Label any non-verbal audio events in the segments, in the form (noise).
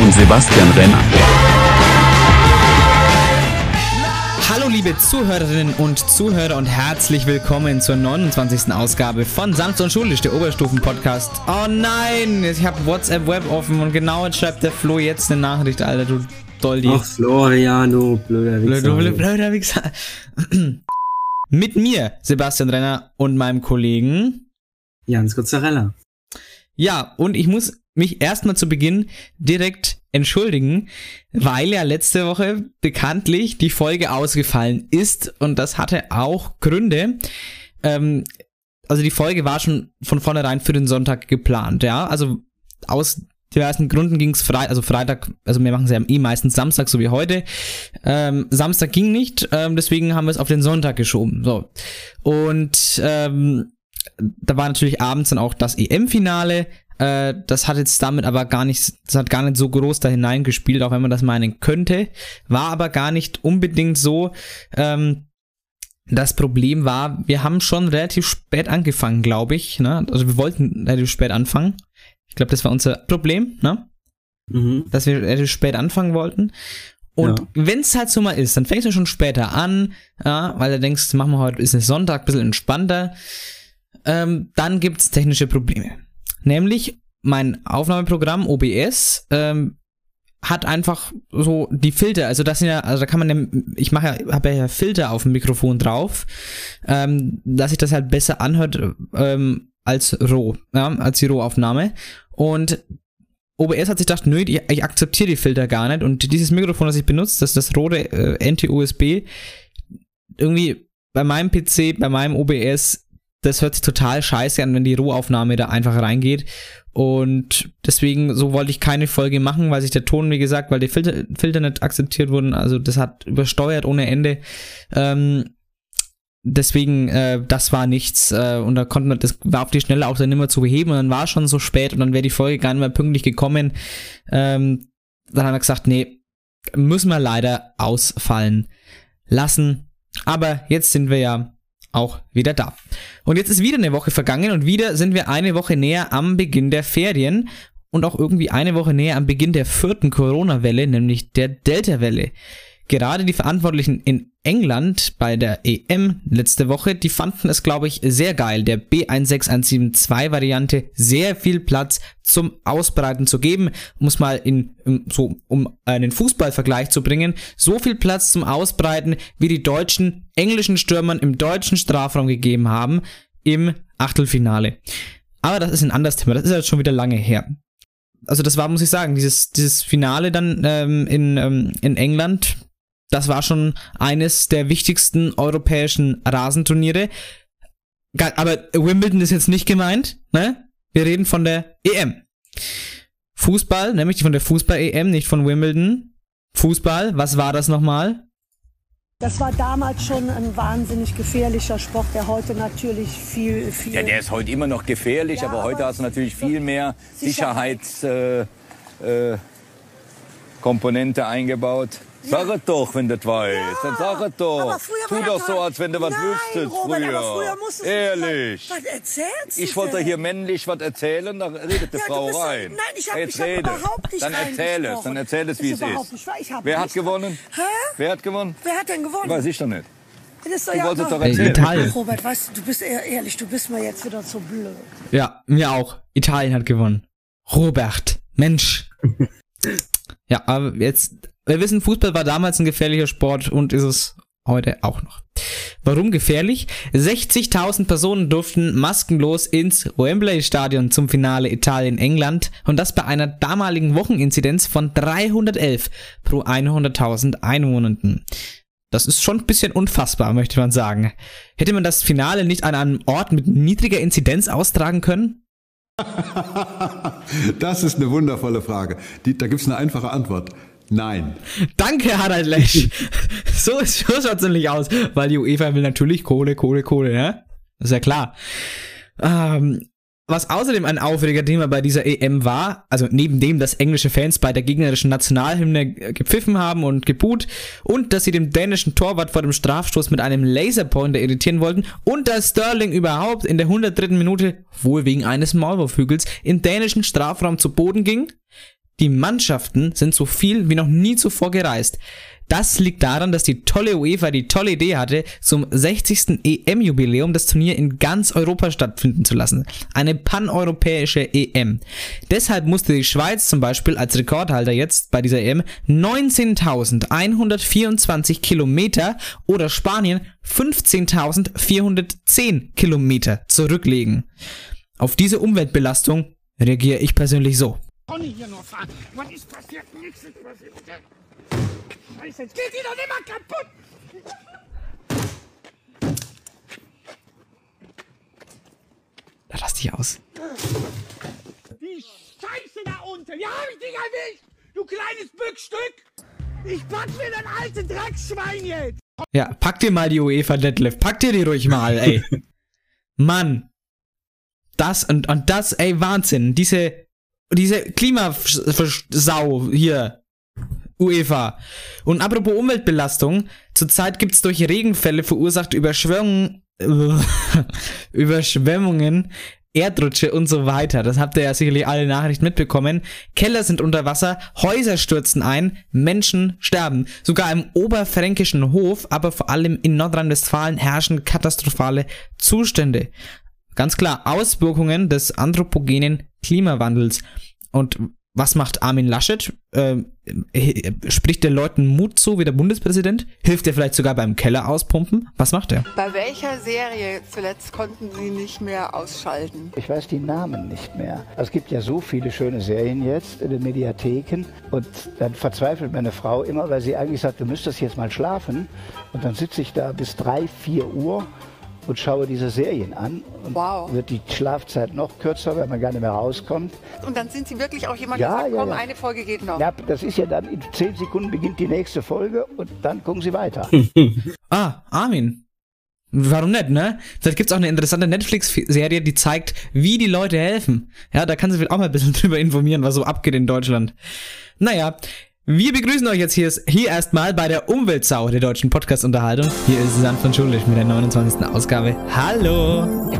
und Sebastian Renner. Hallo liebe Zuhörerinnen und Zuhörer und herzlich willkommen zur 29. Ausgabe von Sanft und Schulisch, der Oberstufen-Podcast. Oh nein, ich habe WhatsApp Web offen und genau jetzt schreibt der Flo jetzt eine Nachricht, Alter, du Doldi. Ach, Floriano, blöder Wichser. Blöder, blöder Wichser. Mit mir, Sebastian Renner und meinem Kollegen Jans Gozzarella. Ja, und ich muss mich erstmal zu Beginn direkt entschuldigen, weil ja letzte Woche bekanntlich die Folge ausgefallen ist und das hatte auch Gründe. Ähm, also die Folge war schon von vornherein für den Sonntag geplant, ja. Also aus diversen Gründen ging es Freitag, also Freitag, also wir machen es ja eh meistens Samstag, so wie heute. Ähm, Samstag ging nicht, ähm, deswegen haben wir es auf den Sonntag geschoben. So. Und ähm, da war natürlich abends dann auch das EM-Finale. Äh, das hat jetzt damit aber gar nicht, das hat gar nicht so groß da hineingespielt, auch wenn man das meinen könnte. War aber gar nicht unbedingt so. Ähm, das Problem war, wir haben schon relativ spät angefangen, glaube ich. Ne? Also wir wollten relativ spät anfangen. Ich glaube, das war unser Problem, ne? Mhm. Dass wir relativ spät anfangen wollten. Und ja. wenn es halt so mal ist, dann fängst du schon später an, ja, weil du denkst, machen wir heute, ist es Sonntag, ein bisschen entspannter. Ähm, dann gibt es technische Probleme. Nämlich mein Aufnahmeprogramm OBS ähm, hat einfach so die Filter, also das sind ja, also da kann man, ich mache ja, habe ja Filter auf dem Mikrofon drauf, ähm, dass sich das halt besser anhört ähm, als roh, ja, als die Rohaufnahme. Und OBS hat sich gedacht, nö, ich, ich akzeptiere die Filter gar nicht. Und dieses Mikrofon, das ich benutze, das das rote äh, NT-USB, irgendwie bei meinem PC, bei meinem OBS das hört sich total scheiße an, wenn die Rohaufnahme da einfach reingeht. Und deswegen, so wollte ich keine Folge machen, weil sich der Ton, wie gesagt, weil die Filter, Filter nicht akzeptiert wurden, also das hat übersteuert ohne Ende. Ähm, deswegen, äh, das war nichts. Äh, und da konnte man, das war auf die Schnelle auch dann immer zu beheben und dann war es schon so spät und dann wäre die Folge gar nicht mehr pünktlich gekommen. Ähm, dann haben wir gesagt, nee, müssen wir leider ausfallen lassen. Aber jetzt sind wir ja auch wieder da. Und jetzt ist wieder eine Woche vergangen und wieder sind wir eine Woche näher am Beginn der Ferien und auch irgendwie eine Woche näher am Beginn der vierten Corona-Welle, nämlich der Delta-Welle. Gerade die Verantwortlichen in England bei der EM letzte Woche, die fanden es, glaube ich, sehr geil, der B16172-Variante sehr viel Platz zum Ausbreiten zu geben. Muss mal in, so, um einen Fußballvergleich zu bringen, so viel Platz zum Ausbreiten, wie die deutschen, englischen Stürmern im deutschen Strafraum gegeben haben im Achtelfinale. Aber das ist ein anderes Thema, das ist jetzt schon wieder lange her also das war, muss ich sagen, dieses, dieses Finale dann ähm, in, ähm, in England, das war schon eines der wichtigsten europäischen Rasenturniere. Aber Wimbledon ist jetzt nicht gemeint, ne? Wir reden von der EM. Fußball, nämlich von der Fußball-EM, nicht von Wimbledon. Fußball, was war das nochmal? Das war damals schon ein wahnsinnig gefährlicher Sport, der heute natürlich viel, viel. Ja, der ist heute immer noch gefährlich, ja, aber, aber, heute hast du natürlich viel mehr Sicherheitskomponente äh, äh, eingebaut. Sag es doch, wenn du das weißt. Ja, Dann sag es doch. Tu doch so, als wenn du was wüsstest Robert, früher. früher Ehrlich. Was, was erzählst du Ich wollte hier männlich was erzählen, da redet die ja, Frau bist, rein. Nein, ich habe hab überhaupt nicht Dann erzähl es, dann erzähl es, wie es ist. Nicht, Wer hat gewonnen? Hä? Wer hat gewonnen? Wer hat denn gewonnen? Weiß ich doch nicht. Das doch du ja wolltest doch erzählen. Italien. Robert, weißt du, du bist ehrlich, du bist mir jetzt wieder zu blöd. Ja, mir auch. Italien hat gewonnen. Robert, Mensch. (laughs) ja, aber jetzt wir wissen, Fußball war damals ein gefährlicher Sport und ist es heute auch noch. Warum gefährlich? 60.000 Personen durften maskenlos ins Wembley Stadion zum Finale Italien-England und das bei einer damaligen Wocheninzidenz von 311 pro 100.000 Einwohnenden. Das ist schon ein bisschen unfassbar, möchte man sagen. Hätte man das Finale nicht an einem Ort mit niedriger Inzidenz austragen können? (laughs) das ist eine wundervolle Frage. Die, da gibt es eine einfache Antwort. Nein. Danke, Harald Lesch. (laughs) so, so schaut es nämlich aus, weil die UEFA will natürlich Kohle, Kohle, Kohle, ne? Das ist ja klar. Ähm, Was außerdem ein Aufreger-Thema bei dieser EM war, also neben dem, dass englische Fans bei der gegnerischen Nationalhymne gepfiffen haben und geboot und dass sie dem dänischen Torwart vor dem Strafstoß mit einem Laserpointer irritieren wollten und dass Sterling überhaupt in der 103. Minute, wohl wegen eines Maulwurfhügels, im dänischen Strafraum zu Boden ging. Die Mannschaften sind so viel wie noch nie zuvor gereist. Das liegt daran, dass die tolle UEFA die tolle Idee hatte, zum 60. EM-Jubiläum das Turnier in ganz Europa stattfinden zu lassen. Eine paneuropäische EM. Deshalb musste die Schweiz zum Beispiel als Rekordhalter jetzt bei dieser EM 19.124 Kilometer oder Spanien 15.410 Kilometer zurücklegen. Auf diese Umweltbelastung reagiere ich persönlich so. Conny hier noch fahren. Was ist passiert? Nichts ist passiert. Scheiße, jetzt geht die doch nicht mal kaputt! Da lass dich aus. Die Scheiße da unten! Ja, hab ich dich erwischt! Du kleines Bückstück! Ich pack mir dein altes Dreckschwein jetzt! Ja, pack dir mal die UEFA Deadlift. Pack dir die ruhig mal, ey. (laughs) Mann. Das und, und das, ey, Wahnsinn. Diese, diese Klimasau hier. UEFA. Und apropos Umweltbelastung, zurzeit gibt es durch Regenfälle verursachte Überschwemmungen, (laughs) Überschwemmungen, Erdrutsche und so weiter. Das habt ihr ja sicherlich alle Nachrichten mitbekommen. Keller sind unter Wasser, Häuser stürzen ein, Menschen sterben. Sogar im oberfränkischen Hof, aber vor allem in Nordrhein-Westfalen herrschen katastrophale Zustände. Ganz klar, Auswirkungen des anthropogenen Klimawandels. Und was macht Armin Laschet? Ähm, spricht der Leuten Mut zu wie der Bundespräsident? Hilft er vielleicht sogar beim Keller auspumpen? Was macht er? Bei welcher Serie zuletzt konnten Sie nicht mehr ausschalten? Ich weiß die Namen nicht mehr. Es gibt ja so viele schöne Serien jetzt in den Mediatheken und dann verzweifelt meine Frau immer, weil sie eigentlich sagt, du müsstest jetzt mal schlafen und dann sitze ich da bis drei, vier Uhr und schaue diese Serien an. Und wow. wird die Schlafzeit noch kürzer, weil man gar nicht mehr rauskommt. Und dann sind Sie wirklich auch jemand, der sagt, ja, komm, ja. eine Folge geht noch. Ja, das ist ja dann, in zehn Sekunden beginnt die nächste Folge und dann gucken Sie weiter. (laughs) ah, Armin. Warum nicht, ne? Vielleicht gibt's auch eine interessante Netflix-Serie, die zeigt, wie die Leute helfen. Ja, da kann sich auch mal ein bisschen (laughs) drüber informieren, was so abgeht in Deutschland. Naja, wir begrüßen euch jetzt hier, hier erstmal bei der Umweltsau der deutschen Podcast-Unterhaltung. Hier ist Sand von Schulisch mit der 29. Ausgabe. Hallo!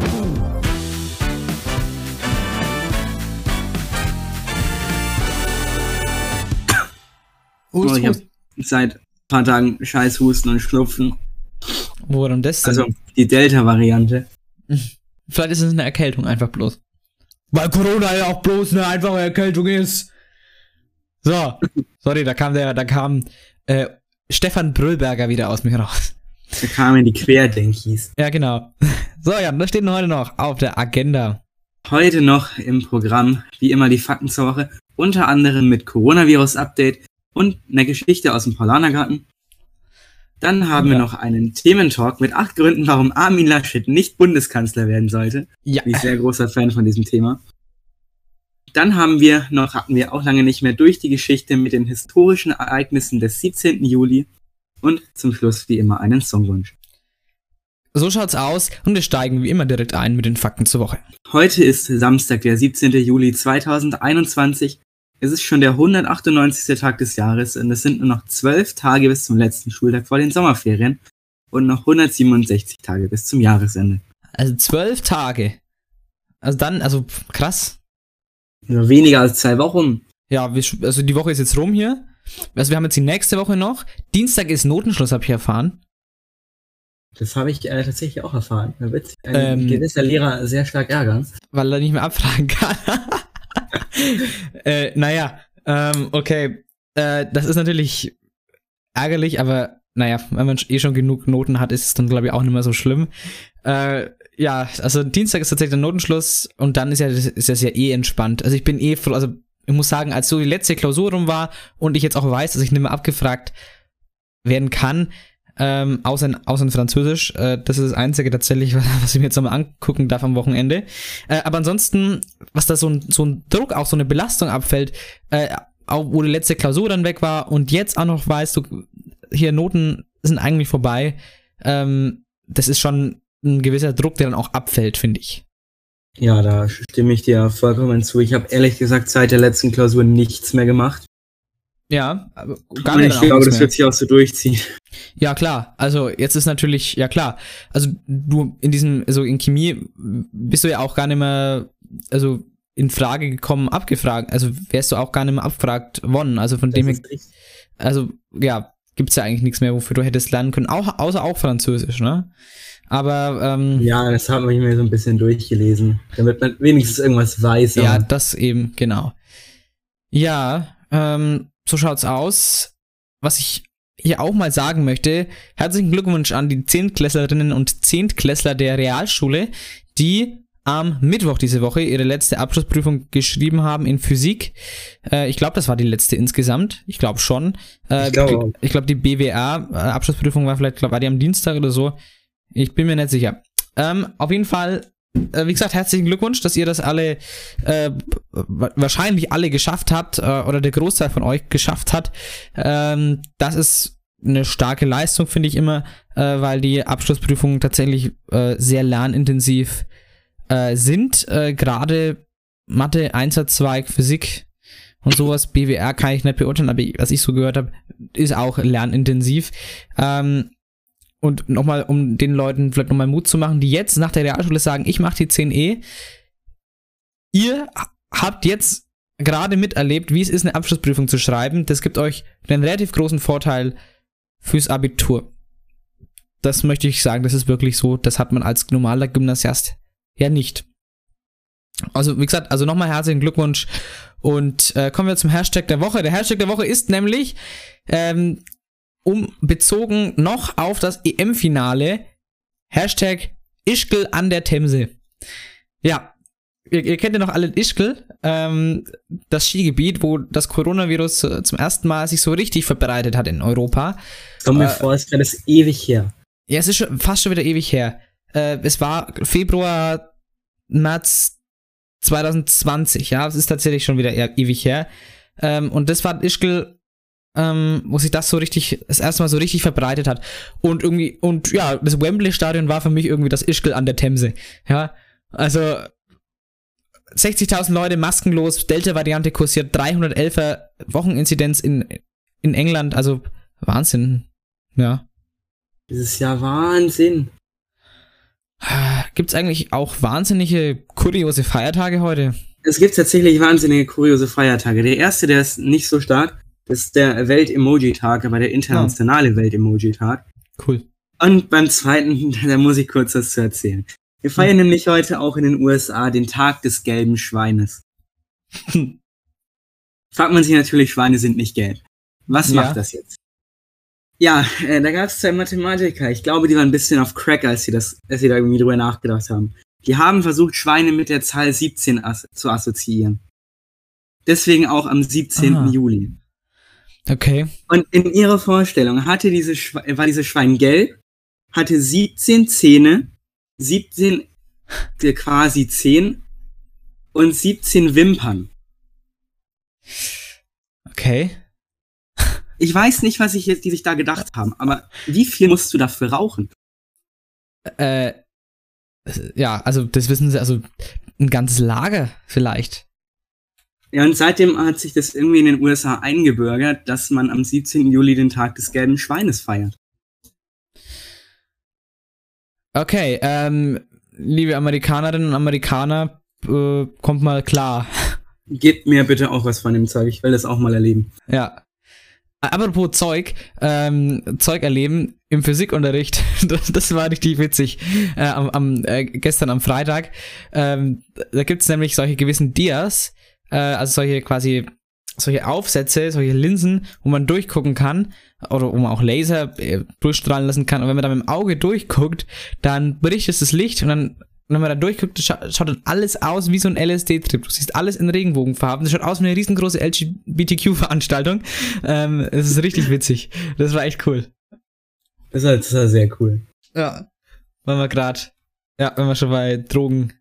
Oh, ich hab seit ein paar Tagen Scheißhusten und Schnupfen. Woran das denn? Also die Delta-Variante. Vielleicht ist es eine Erkältung einfach bloß. Weil Corona ja auch bloß eine einfache Erkältung ist. So, sorry, da kam der, da kam äh, Stefan Brüllberger wieder aus mir raus. Da kamen die Querdenkies. Ja, genau. (laughs) So, ja, was steht denn heute noch auf der Agenda? Heute noch im Programm, wie immer, die Fakten zur Woche. Unter anderem mit Coronavirus-Update und einer Geschichte aus dem Paulanergarten. Dann haben ja. wir noch einen Thementalk mit acht Gründen, warum Armin Laschet nicht Bundeskanzler werden sollte. Ja. Bin ich sehr großer Fan von diesem Thema. Dann haben wir noch, hatten wir auch lange nicht mehr durch die Geschichte mit den historischen Ereignissen des 17. Juli und zum Schluss wie immer einen Songwunsch. So schaut's aus und wir steigen wie immer direkt ein mit den Fakten zur Woche. Heute ist Samstag, der 17. Juli 2021. Es ist schon der 198. Tag des Jahres und es sind nur noch zwölf Tage bis zum letzten Schultag vor den Sommerferien und noch 167 Tage bis zum Jahresende. Also zwölf Tage. Also dann, also krass. Weniger als zwei Wochen. Ja, also die Woche ist jetzt rum hier. Also wir haben jetzt die nächste Woche noch. Dienstag ist Notenschluss, habe ich erfahren. Das habe ich äh, tatsächlich auch erfahren. Da wird ein ähm, gewisser Lehrer sehr stark ärgern. Weil er nicht mehr abfragen kann. (laughs) äh, naja, ähm, okay. Äh, das ist natürlich ärgerlich, aber naja, wenn man eh schon genug Noten hat, ist es dann, glaube ich, auch nicht mehr so schlimm. Äh, ja, also Dienstag ist tatsächlich der Notenschluss und dann ist ja ist das ja eh entspannt. Also ich bin eh froh, also ich muss sagen, als so die letzte Klausur rum war und ich jetzt auch weiß, dass ich nicht mehr abgefragt werden kann, ähm, außer, in, außer in Französisch. Äh, das ist das Einzige tatsächlich, (laughs) was ich mir jetzt nochmal angucken darf am Wochenende. Äh, aber ansonsten, was da so ein, so ein Druck, auch so eine Belastung abfällt, äh, auch wo die letzte Klausur dann weg war und jetzt auch noch weißt du, hier Noten sind eigentlich vorbei. Ähm, das ist schon ein gewisser Druck, der dann auch abfällt, finde ich. Ja, da stimme ich dir vollkommen zu. Ich habe ehrlich gesagt seit der letzten Klausur nichts mehr gemacht. Ja, aber gar nicht. Ich glaube, das wird sich auch so durchziehen. Ja, klar. Also jetzt ist natürlich, ja klar. Also du in diesem, also in Chemie bist du ja auch gar nicht mehr, also in Frage gekommen, abgefragt. Also wärst du auch gar nicht mehr abgefragt worden. Also von das dem her, also ja, gibt's ja eigentlich nichts mehr, wofür du hättest lernen können. Auch, außer auch Französisch, ne? Aber ähm, ja, das haben wir mir so ein bisschen durchgelesen, damit man wenigstens irgendwas weiß. Ja, das eben genau. Ja, ähm, so schaut's aus. Was ich hier auch mal sagen möchte, herzlichen Glückwunsch an die Zehntklässlerinnen und Zehntklässler der Realschule, die am Mittwoch diese Woche ihre letzte Abschlussprüfung geschrieben haben in Physik. Äh, ich glaube, das war die letzte insgesamt. Ich glaube schon. Äh, ich glaube, glaub, die BWA-Abschlussprüfung war vielleicht, glaub, war die am Dienstag oder so. Ich bin mir nicht sicher. Ähm, auf jeden Fall, äh, wie gesagt, herzlichen Glückwunsch, dass ihr das alle, äh, wahrscheinlich alle geschafft habt, äh, oder der Großteil von euch geschafft hat. Ähm, das ist eine starke Leistung, finde ich immer, äh, weil die Abschlussprüfungen tatsächlich äh, sehr lernintensiv äh, sind. Äh, Gerade Mathe, Einsatzweig, Physik und sowas, BWR kann ich nicht beurteilen, aber was ich so gehört habe, ist auch lernintensiv. Ähm, und nochmal, um den Leuten vielleicht nochmal Mut zu machen, die jetzt nach der Realschule sagen, ich mache die 10e. Ihr habt jetzt gerade miterlebt, wie es ist, eine Abschlussprüfung zu schreiben. Das gibt euch einen relativ großen Vorteil fürs Abitur. Das möchte ich sagen, das ist wirklich so. Das hat man als normaler Gymnasiast ja nicht. Also, wie gesagt, also nochmal herzlichen Glückwunsch. Und äh, kommen wir zum Hashtag der Woche. Der Hashtag der Woche ist nämlich ähm, um bezogen noch auf das EM-Finale. Hashtag Ischgl an der Themse. Ja, ihr, ihr kennt ja noch alle Ischgl, ähm, das Skigebiet, wo das Coronavirus zum ersten Mal sich so richtig verbreitet hat in Europa. Komm mir äh, vor, es wäre das ewig her. Ja, es ist schon, fast schon wieder ewig her. Äh, es war Februar, März 2020, ja, es ist tatsächlich schon wieder ewig her. Ähm, und das war Ischgl ähm, wo sich das so richtig, das erste Mal so richtig verbreitet hat. Und irgendwie, und ja, das Wembley-Stadion war für mich irgendwie das Ischgl an der Themse. Ja, also 60.000 Leute maskenlos, Delta-Variante kursiert, 311er Wocheninzidenz in, in England, also Wahnsinn. Ja. Dieses Jahr Wahnsinn. Gibt's eigentlich auch wahnsinnige, kuriose Feiertage heute? Es gibt tatsächlich wahnsinnige, kuriose Feiertage. Der erste, der ist nicht so stark, das ist der Welt-Emoji-Tag, aber der internationale oh. Welt-Emoji-Tag. Cool. Und beim zweiten, (laughs) da muss ich kurz was zu erzählen. Wir feiern hm. nämlich heute auch in den USA den Tag des gelben Schweines. (laughs) Fragt man sich natürlich, Schweine sind nicht gelb. Was ja. macht das jetzt? Ja, äh, da gab es zwei Mathematiker. Ich glaube, die waren ein bisschen auf Crack, als sie, das, als sie da irgendwie drüber nachgedacht haben. Die haben versucht, Schweine mit der Zahl 17 as zu assoziieren. Deswegen auch am 17. Aha. Juli. Okay. Und in ihrer Vorstellung hatte diese war dieses Schwein gelb, hatte 17 Zähne, 17 äh, quasi 10 und 17 Wimpern. Okay. Ich weiß nicht, was ich jetzt, die sich da gedacht haben, aber wie viel musst du dafür rauchen? Äh, ja, also das wissen sie, also ein ganzes Lager vielleicht. Ja, und seitdem hat sich das irgendwie in den USA eingebürgert, dass man am 17. Juli den Tag des gelben Schweines feiert. Okay, ähm, liebe Amerikanerinnen und Amerikaner, äh, kommt mal klar. Gebt mir bitte auch was von dem Zeug, ich will das auch mal erleben. Ja. Apropos Zeug, ähm, Zeug erleben im Physikunterricht, (laughs) das, war richtig witzig. Äh, am, am äh, gestern am Freitag, ähm, da gibt's nämlich solche gewissen Dias, äh, also solche quasi solche Aufsätze, solche Linsen, wo man durchgucken kann oder wo man auch Laser äh, durchstrahlen lassen kann. Und wenn man da mit dem Auge durchguckt, dann bricht es das Licht und dann, wenn man da durchguckt, scha schaut dann alles aus wie so ein LSD-Trip. Du siehst alles in Regenbogenfarben. Das schaut aus wie eine riesengroße LGBTQ-Veranstaltung. Ähm, das ist richtig witzig. Das war echt cool. Das war, das war sehr cool. Ja. Wenn wir gerade, ja, wenn wir schon bei Drogen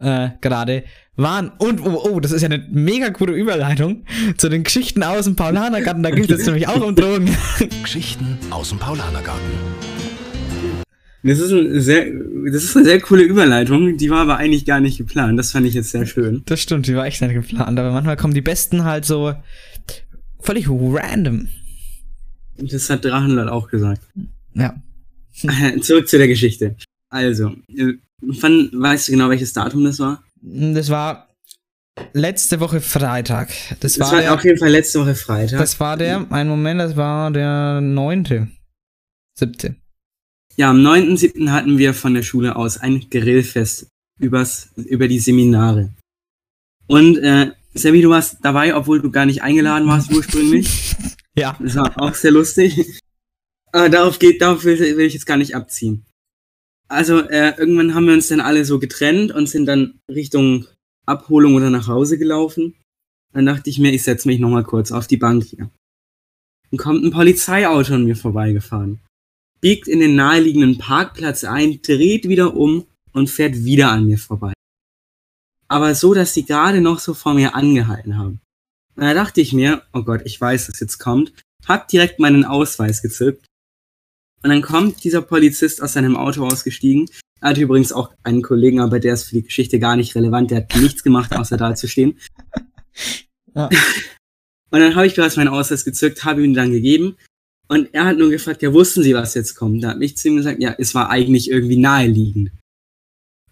äh, gerade waren. Und, oh, oh, das ist ja eine mega coole Überleitung zu den Geschichten aus dem Paulanergarten. Da geht es nämlich auch um Drogen. Geschichten aus dem Paulanergarten. Das ist, ein sehr, das ist eine sehr coole Überleitung, die war aber eigentlich gar nicht geplant. Das fand ich jetzt sehr schön. Das stimmt, die war echt nicht geplant, aber manchmal kommen die besten halt so völlig random. Das hat Drachenlord auch gesagt. Ja. (laughs) Zurück zu der Geschichte. Also, wann weißt du genau, welches Datum das war? Das war letzte Woche Freitag. Das, Das war, war der, auf jeden Fall letzte Woche Freitag. das war der, ein Moment, das war der neunte. Siebte. Ja, am 9.7. hatten wir von der Schule aus ein Grillfest übers, über die Seminare. Und äh, Sammy, du warst dabei, obwohl du gar nicht eingeladen warst ursprünglich. (laughs) Ja. Das war auch sehr lustig. Aber darauf geht, darauf will, will ich jetzt gar nicht abziehen. Also äh, irgendwann haben wir uns dann alle so getrennt und sind dann Richtung Abholung oder nach Hause gelaufen. Dann dachte ich mir, ich setze mich nochmal kurz auf die Bank hier. Dann kommt ein Polizeiauto an mir vorbeigefahren biegt in den naheliegenden Parkplatz ein, dreht wieder um und fährt wieder an mir vorbei. Aber so, dass sie gerade noch so vor mir angehalten haben. Und da dachte ich mir, oh Gott, ich weiß, dass jetzt kommt, hab direkt meinen Ausweis gezückt. Und dann kommt dieser Polizist aus seinem Auto ausgestiegen. Er hatte übrigens auch einen Kollegen, aber der ist für die Geschichte gar nicht relevant. Der hat nichts gemacht, außer da zu stehen. Ja. (laughs) Und dann habe ich bereits meinen Ausweis gezückt, habe ihm dann gegeben. Und er hat nur gefragt, ja, wussten Sie, was jetzt kommt? Da hat ich zu ihm gesagt, ja, es war eigentlich irgendwie naheliegend.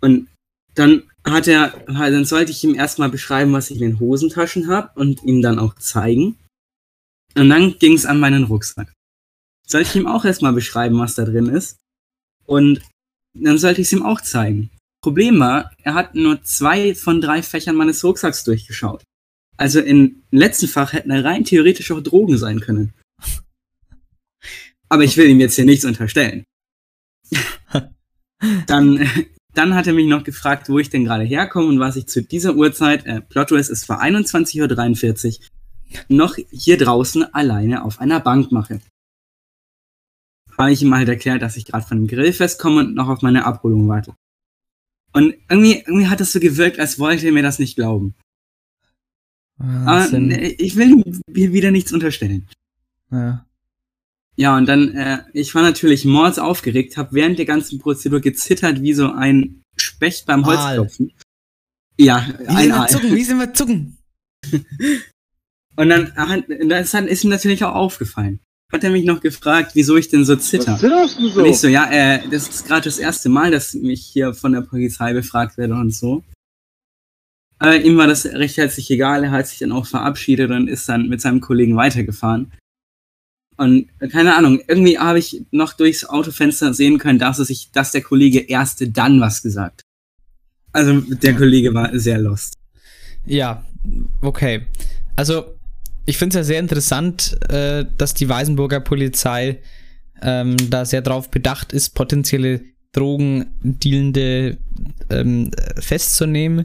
Und dann hat er, dann sollte ich ihm erstmal beschreiben, was ich in den Hosentaschen habe und ihm dann auch zeigen. Und dann ging es an meinen Rucksack. Sollte ich ihm auch erstmal beschreiben, was da drin ist. Und dann sollte ich es ihm auch zeigen. Problem war, er hat nur zwei von drei Fächern meines Rucksacks durchgeschaut. Also im letzten Fach hätten rein theoretisch auch Drogen sein können. Aber ich will ihm jetzt hier nichts unterstellen. (laughs) dann, dann hat er mich noch gefragt, wo ich denn gerade herkomme und was ich zu dieser Uhrzeit, äh, Plot Twist, es war 21.43 Uhr, noch hier draußen alleine auf einer Bank mache. Habe ich ihm halt erklärt, dass ich gerade von dem Grillfest komme und noch auf meine Abholung warte. Und irgendwie, irgendwie hat es so gewirkt, als wollte er mir das nicht glauben. Aber äh, ich will ihm wieder nichts unterstellen. Ja. Ja, und dann, äh, ich war natürlich mords aufgeregt, habe während der ganzen Prozedur gezittert wie so ein Specht beim Holzklopfen. Ja, Wie ein sind wir Aal. zucken? Wie sind wir zucken? (laughs) Und dann das ist ihm natürlich auch aufgefallen. Hat er mich noch gefragt, wieso ich denn so zitter. zitterst du so? Und ich so, ja, äh, das ist gerade das erste Mal, dass mich hier von der Polizei befragt werde und so. Aber ihm war das recht herzlich egal, er hat sich dann auch verabschiedet und ist dann mit seinem Kollegen weitergefahren. Und keine Ahnung, irgendwie habe ich noch durchs Autofenster sehen können, dass, es sich, dass der Kollege erst dann was gesagt. Also der Kollege war sehr lost. Ja, okay. Also, ich finde es ja sehr interessant, äh, dass die Weißenburger Polizei ähm, da sehr drauf bedacht ist, potenzielle Drogendealende ähm, festzunehmen.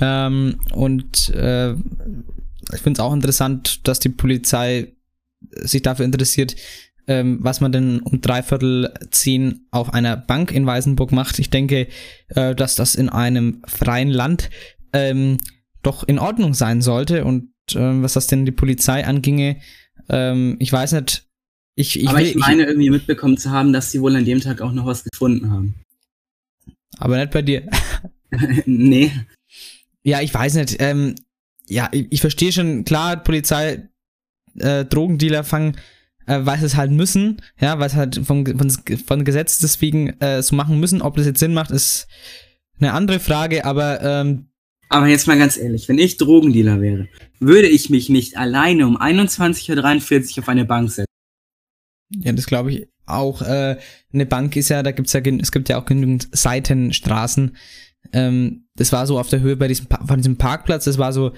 Ähm, und äh, ich finde es auch interessant, dass die Polizei sich dafür interessiert, ähm, was man denn um dreiviertel zehn auf einer Bank in Weißenburg macht. Ich denke, äh, dass das in einem freien Land ähm, doch in Ordnung sein sollte. Und ähm, was das denn die Polizei anginge, ähm, ich weiß nicht. Ich, ich Aber will, ich meine irgendwie mitbekommen zu haben, dass sie wohl an dem Tag auch noch was gefunden haben. aber nicht bei dir. (laughs) nee. Ja, ich weiß nicht. Ähm, ja, ich, ich verstehe schon, klar, Polizei, äh, Drogendealer fangen, äh, weil sie es halt müssen, ja, weil es halt von, von, von Gesetz deswegen äh, so machen müssen. Ob das jetzt Sinn macht, ist eine andere Frage, aber ähm, Aber jetzt mal ganz ehrlich, wenn ich Drogendealer wäre, würde ich mich nicht alleine um 21.43 Uhr auf eine Bank setzen. ja, das glaube ich auch. Äh, eine Bank ist ja, da gibt's ja, es gibt ja auch genügend Seitenstraßen. Ähm, das war so auf der Höhe bei diesem, Pa- von diesem Parkplatz, das war so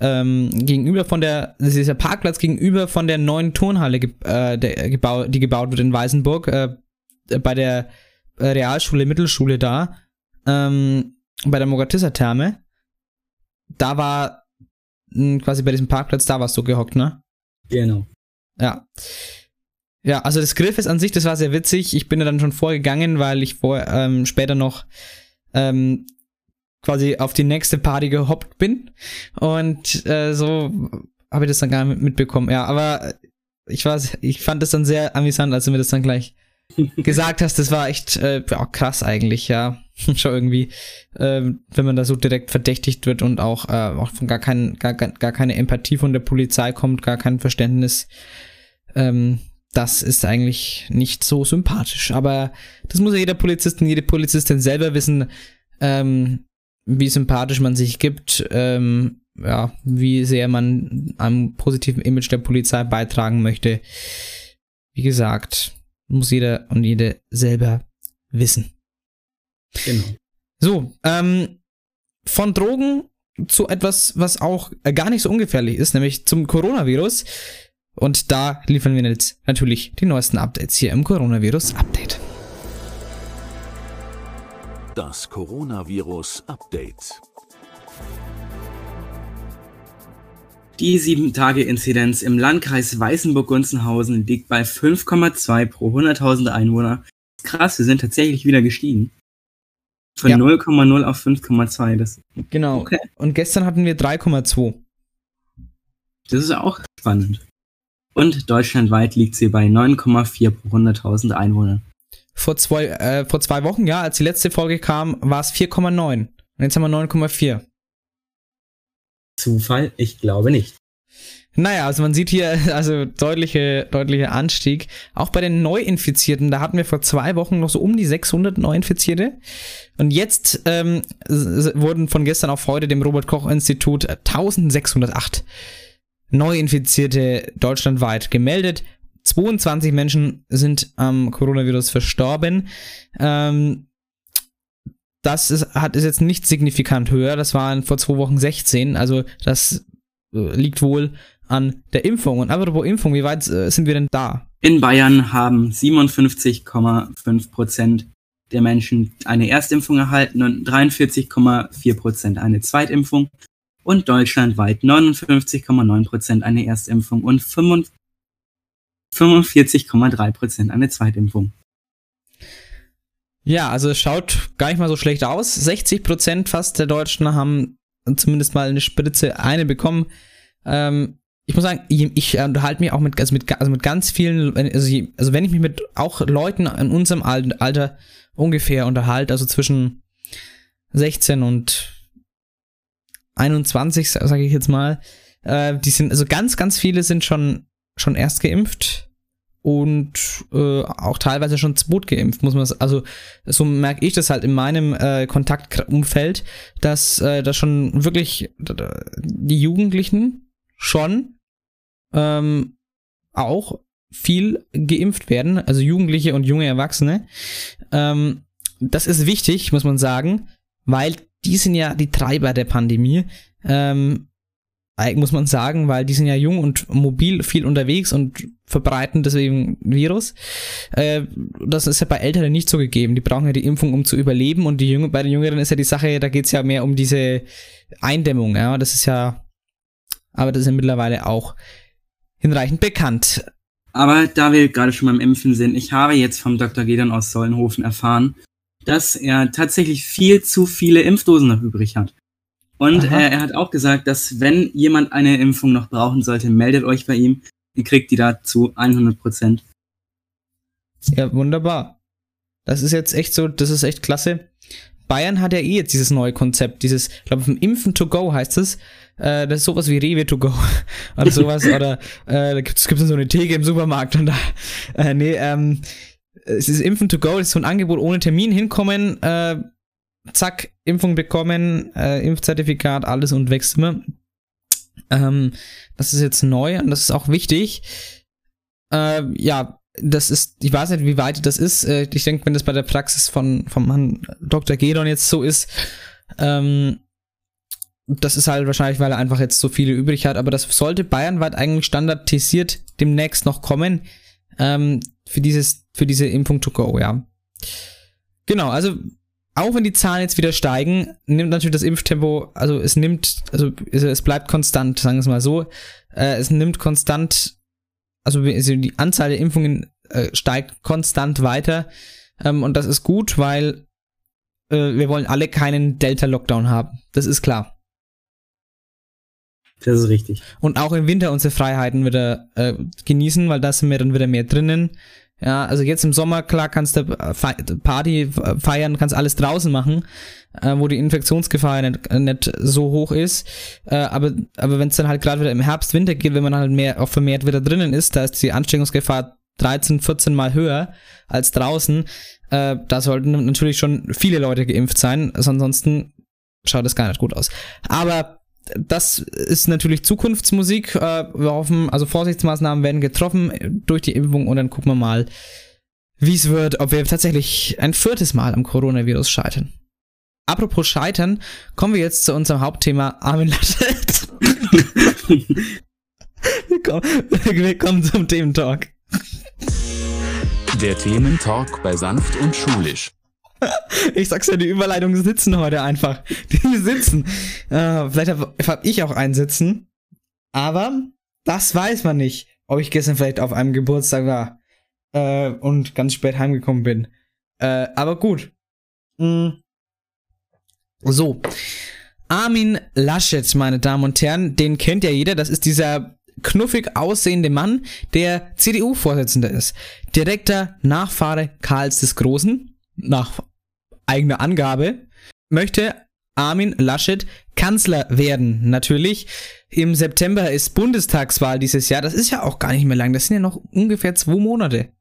ähm, gegenüber von der, das ist der Parkplatz gegenüber von der neuen Turnhalle, ge äh, der, gebau die gebaut wird in Weißenburg, äh, bei der äh, Realschule, Mittelschule da, ähm, bei der Mogatissa Therme. Da war mh, quasi bei diesem Parkplatz, da warst du gehockt, ne? Genau. Ja. Ja, also das Grillfest an sich, das war sehr witzig. Ich bin da dann schon vorgegangen, weil ich vor ähm, später noch ähm, quasi auf die nächste Party gehoppt bin. Und äh, so habe ich das dann gar nicht mitbekommen. Ja, aber ich weiß, ich fand das dann sehr amüsant, als du mir das dann gleich (laughs) gesagt hast, das war echt äh, ja, krass eigentlich, ja. (laughs) Schon irgendwie, äh, wenn man da so direkt verdächtigt wird und auch, äh, auch von gar, kein, gar, gar keine Empathie von der Polizei kommt, gar kein Verständnis. Ähm, das ist eigentlich nicht so sympathisch. Aber das muss ja jeder Polizist und jede Polizistin selber wissen, ähm, wie sympathisch man sich gibt, ähm, ja, wie sehr man einem positiven Image der Polizei beitragen möchte. Wie gesagt, muss jeder und jede selber wissen. Genau. So, ähm, von Drogen zu etwas, was auch gar nicht so ungefährlich ist, nämlich zum Coronavirus. Und da liefern wir jetzt natürlich die neuesten Updates hier im Coronavirus Update. Das Coronavirus Update. Die 7-Tage-Inzidenz im Landkreis Weißenburg-Gunzenhausen liegt bei 5,2 pro 100.000 Einwohner. Krass, wir sind tatsächlich wieder gestiegen. Von Ja. 0,0 auf 5,2. Das, Genau. Okay. Und gestern hatten wir 3,2. das ist auch spannend. Und deutschlandweit liegt sie bei 9,4 pro 100.000 Einwohner. Vor zwei, äh, vor zwei Wochen, ja, als die letzte Folge kam, war es 4,9. Und jetzt haben wir 9,4. Zufall? Ich glaube nicht. Naja, also man sieht hier (laughs) also deutliche, deutlicher Anstieg. Auch bei den Neuinfizierten, da hatten wir vor zwei Wochen noch so um die 600 Neuinfizierte. Und jetzt ähm, wurden von gestern auf heute dem Robert-Koch-Institut 1608 Neuinfizierte deutschlandweit gemeldet. 22 Menschen sind am Coronavirus verstorben. Ähm, das ist, hat, ist jetzt nicht signifikant höher. Das waren vor zwei Wochen 16. Also das äh, liegt wohl an der Impfung. Und apropos Impfung, wie weit äh, sind wir denn da? In Bayern haben 57,5 Prozent der Menschen eine Erstimpfung erhalten und 43,4 Prozent eine Zweitimpfung und deutschlandweit 59,9 Prozent eine Erstimpfung und 45 45,3 Prozent eine Zweitimpfung. Ja, also es schaut gar nicht mal so schlecht aus. 60 Prozent fast der Deutschen haben zumindest mal eine Spritze, eine bekommen. Ähm, ich muss sagen, ich, ich unterhalte mich auch mit, also mit, also mit ganz vielen, also, also wenn ich mich mit auch Leuten in unserem Al- Alter ungefähr unterhalte, also zwischen 16 und 21, sage ich jetzt mal, äh, die sind, also ganz, ganz viele sind schon, schon erst geimpft und äh, auch teilweise schon zweit geimpft, muss man s- also so merke ich das halt in meinem äh, Kontaktumfeld, dass äh, da schon wirklich die Jugendlichen schon ähm, auch viel geimpft werden, also Jugendliche und junge Erwachsene. Ähm, das ist wichtig, muss man sagen, weil die sind ja die Treiber der Pandemie. Ähm, muss man sagen, weil die sind ja jung und mobil viel unterwegs und verbreiten deswegen Virus. Äh, das ist ja bei Älteren nicht so gegeben. Die brauchen ja die Impfung, um zu überleben und die Jüng bei den Jüngeren ist ja die Sache, da geht's ja mehr um diese Eindämmung. Ja, das ist ja, aber das ist ja mittlerweile auch hinreichend bekannt. Aber da wir gerade schon beim Impfen sind, ich habe jetzt vom Dr. Gedern aus Sollenhofen erfahren, dass er tatsächlich viel zu viele Impfdosen noch übrig hat. Und äh, er hat auch gesagt, dass wenn jemand eine Impfung noch brauchen sollte, meldet euch bei ihm. Ihr kriegt die da zu 100 Prozent. Ja, wunderbar. Das ist jetzt echt so, das ist echt klasse. Bayern hat ja eh jetzt dieses neue Konzept, dieses, ich glaube, vom Impfen to go heißt es. Äh, das ist sowas wie Rewe to go (laughs) oder sowas. (laughs) oder äh, da gibt es so eine Theke im Supermarkt und da. Äh, nee, ähm, es ist Impfen to go, das ist so ein Angebot ohne Termin hinkommen, äh, zack, Impfung bekommen, äh, Impfzertifikat, alles und wächst immer. Ähm, das ist jetzt neu und das ist auch wichtig. Äh, ja, das ist, ich weiß nicht, wie weit das ist. Äh, ich denke, wenn das bei der Praxis von vom Herrn Dr. Gedon jetzt so ist, ähm, das ist halt wahrscheinlich, weil er einfach jetzt so viele übrig hat, aber das sollte bayernweit eigentlich standardisiert demnächst noch kommen ähm, für dieses, für diese Impfung to go, ja. Genau, also auch wenn die Zahlen jetzt wieder steigen, nimmt natürlich das Impftempo, also es nimmt, also es, bleibt konstant, sagen wir es mal so. Äh, es nimmt konstant, also also die Anzahl der Impfungen äh, steigt konstant weiter. Ähm, und das ist gut, weil äh, wir wollen alle keinen Delta-Lockdown haben. Das ist klar. Das ist richtig. Und auch im Winter unsere Freiheiten wieder äh, genießen, weil da sind wir dann wieder mehr drinnen. Ja, also jetzt im Sommer, klar, kannst du Party feiern, kannst alles draußen machen, äh, wo die Infektionsgefahr nicht, nicht so hoch ist. Äh, aber aber wenn es dann halt gerade wieder im Herbst, Winter geht, wenn man halt mehr auch vermehrt wieder drinnen ist, da ist die Ansteckungsgefahr 13, 14 Mal höher als draußen. Äh, da sollten natürlich schon viele Leute geimpft sein, ansonsten schaut das gar nicht gut aus. Aber das ist natürlich Zukunftsmusik. Äh, wir hoffen, also Vorsichtsmaßnahmen werden getroffen durch die Impfung und dann gucken wir mal, wie es wird, ob wir tatsächlich ein viertes Mal am Coronavirus scheitern. Apropos Scheitern, kommen wir jetzt zu unserem Hauptthema Armin Laschet. (laughs) wir kommen zum Thementalk. Der Thementalk bei Sanft und Schulisch. Ich sag's ja, die Überleitungen sitzen heute einfach. Die sitzen. Äh, vielleicht habe hab ich auch einen sitzen. Aber das weiß man nicht, ob ich gestern vielleicht auf einem Geburtstag war äh, und ganz spät heimgekommen bin. Äh, aber gut. Mhm. So. Armin Laschet, meine Damen und Herren, den kennt ja jeder. Das ist dieser knuffig aussehende Mann, der CDU-Vorsitzender ist. Direkter Nachfahre Karls des Großen, nach eigener Angabe, möchte Armin Laschet Kanzler werden. Natürlich. Im September ist Bundestagswahl dieses Jahr. Das ist ja auch gar nicht mehr lang. Das sind ja noch ungefähr zwei Monate.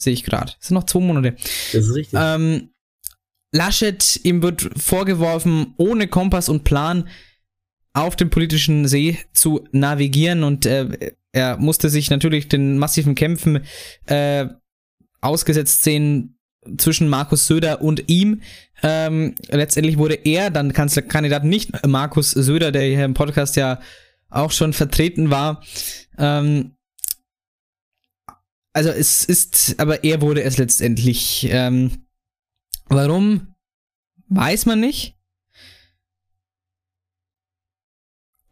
Sehe ich gerade. Das sind noch zwei Monate. Das ist richtig. Ähm, Laschet, ihm wird vorgeworfen, ohne Kompass und Plan auf dem politischen See zu navigieren und äh, er musste sich natürlich den massiven Kämpfen äh, ausgesetzt sehen zwischen Markus Söder und ihm. Ähm, letztendlich wurde er dann Kanzlerkandidat, nicht Markus Söder, der hier im Podcast ja auch schon vertreten war. Ähm, also es ist, aber er wurde es letztendlich. Ähm, warum? Weiß man nicht.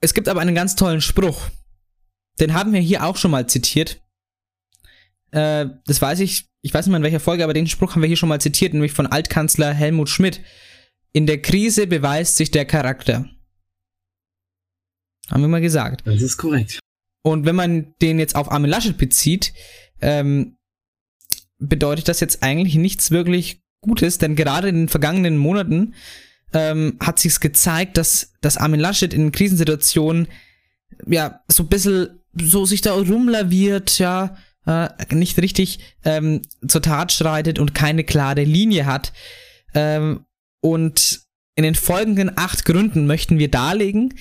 Es gibt aber einen ganz tollen Spruch. Den haben wir hier auch schon mal zitiert. Äh, das weiß ich, ich weiß nicht mehr in welcher Folge, aber den Spruch haben wir hier schon mal zitiert, nämlich von Altkanzler Helmut Schmidt. In der Krise beweist sich der Charakter. Haben wir mal gesagt. Das ist korrekt. Und wenn man den jetzt auf Armin Laschet bezieht, ähm, bedeutet das jetzt eigentlich nichts wirklich Gutes, denn gerade in den vergangenen Monaten ähm, hat sich's gezeigt, dass, dass Armin Laschet in Krisensituationen ja so ein bisschen so sich da rumlaviert, ja, äh, nicht richtig ähm, zur Tat schreitet und keine klare Linie hat. Ähm, und in den folgenden acht Gründen möchten wir darlegen,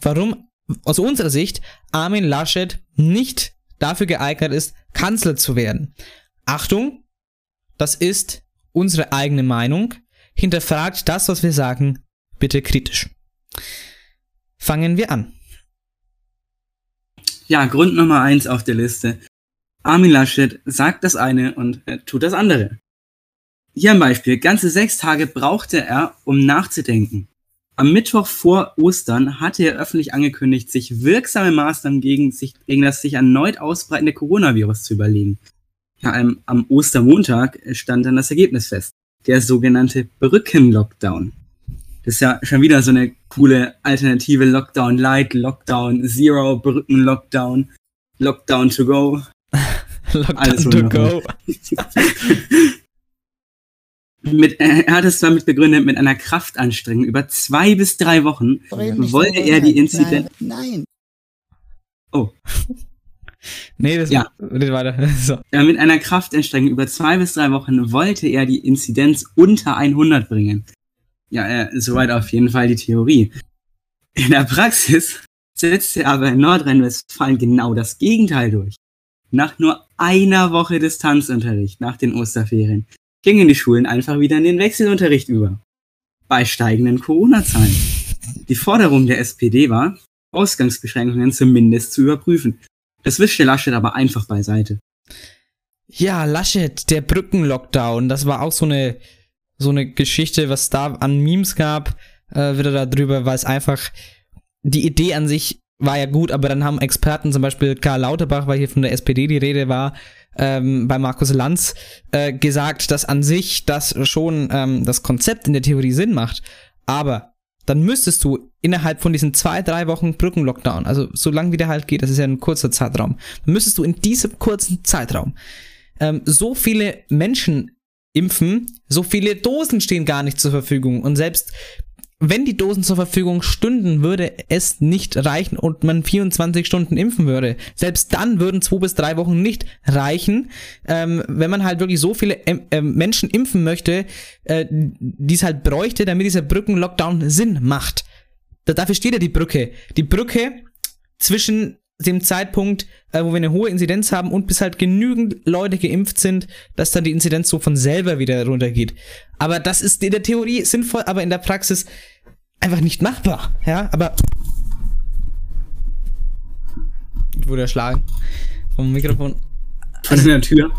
warum aus unserer Sicht Armin Laschet nicht dafür geeignet ist, Kanzler zu werden. Achtung, das ist unsere eigene Meinung hinterfragt das, was wir sagen, bitte kritisch. Fangen wir an. Ja, Grund Nummer eins auf der Liste. Armin Laschet sagt das eine und tut das andere. Hier ein Beispiel. Ganze sechs Tage brauchte er, um nachzudenken. Am Mittwoch vor Ostern hatte er öffentlich angekündigt, sich wirksame Maßnahmen gegen, sich, gegen das sich erneut ausbreitende Coronavirus zu überlegen. Ja, am, am Ostermontag stand dann das Ergebnis fest der sogenannte Brückenlockdown. Das ist ja schon wieder so eine coole alternative Lockdown Light, Lockdown Zero, Brückenlockdown, Lockdown to go. Lockdown Alles to go. mit, äh, er hat es damit begründet, mit einer Kraftanstrengung über zwei bis drei Wochen wollte er die Inzidenz. Nein. Oh. (laughs) Nee, das ja. geht weiter. (laughs) So. Ja, mit einer Kraftanstrengung über zwei bis drei Wochen wollte er die Inzidenz unter 100 bringen. Ja, äh, soweit auf jeden Fall die Theorie. In der Praxis (laughs) setzte er aber in Nordrhein-Westfalen genau das Gegenteil durch. Nach nur einer Woche Distanzunterricht nach den Osterferien gingen die Schulen einfach wieder in den Wechselunterricht über. Bei steigenden Corona-Zahlen. Die Forderung der SPD war, Ausgangsbeschränkungen zumindest zu überprüfen. Das wischte Laschet aber einfach beiseite. Ja, Laschet, der Brückenlockdown, das war auch so eine, so eine Geschichte, was da an Memes gab, äh, wieder darüber, weil es einfach, die Idee an sich war ja gut, aber dann haben Experten, zum Beispiel Karl Lauterbach, weil hier von der SPD die Rede war, ähm, bei Markus Lanz, äh, gesagt, dass an sich das schon ähm, das Konzept in der Theorie Sinn macht. Aber dann müsstest du innerhalb von diesen zwei, drei Wochen Brückenlockdown, also so lang wie der halt geht, das ist ja ein kurzer Zeitraum, dann müsstest du in diesem kurzen Zeitraum ähm, so viele Menschen impfen, so viele Dosen stehen gar nicht zur Verfügung und selbst wenn die Dosen zur Verfügung stünden, würde es nicht reichen und man 24 Stunden impfen würde. Selbst dann würden zwei bis drei Wochen nicht reichen, ähm, wenn man halt wirklich so viele äh, Menschen impfen möchte, äh, die es halt bräuchte, damit dieser Brückenlockdown Sinn macht. Da, dafür steht ja die Brücke. Die Brücke zwischen dem Zeitpunkt, äh, wo wir eine hohe Inzidenz haben und bis halt genügend Leute geimpft sind, dass dann die Inzidenz so von selber wieder runtergeht. Aber das ist in der Theorie sinnvoll, aber in der Praxis einfach nicht machbar. Ja, aber ich wurde erschlagen vom Mikrofon. Von der Tür?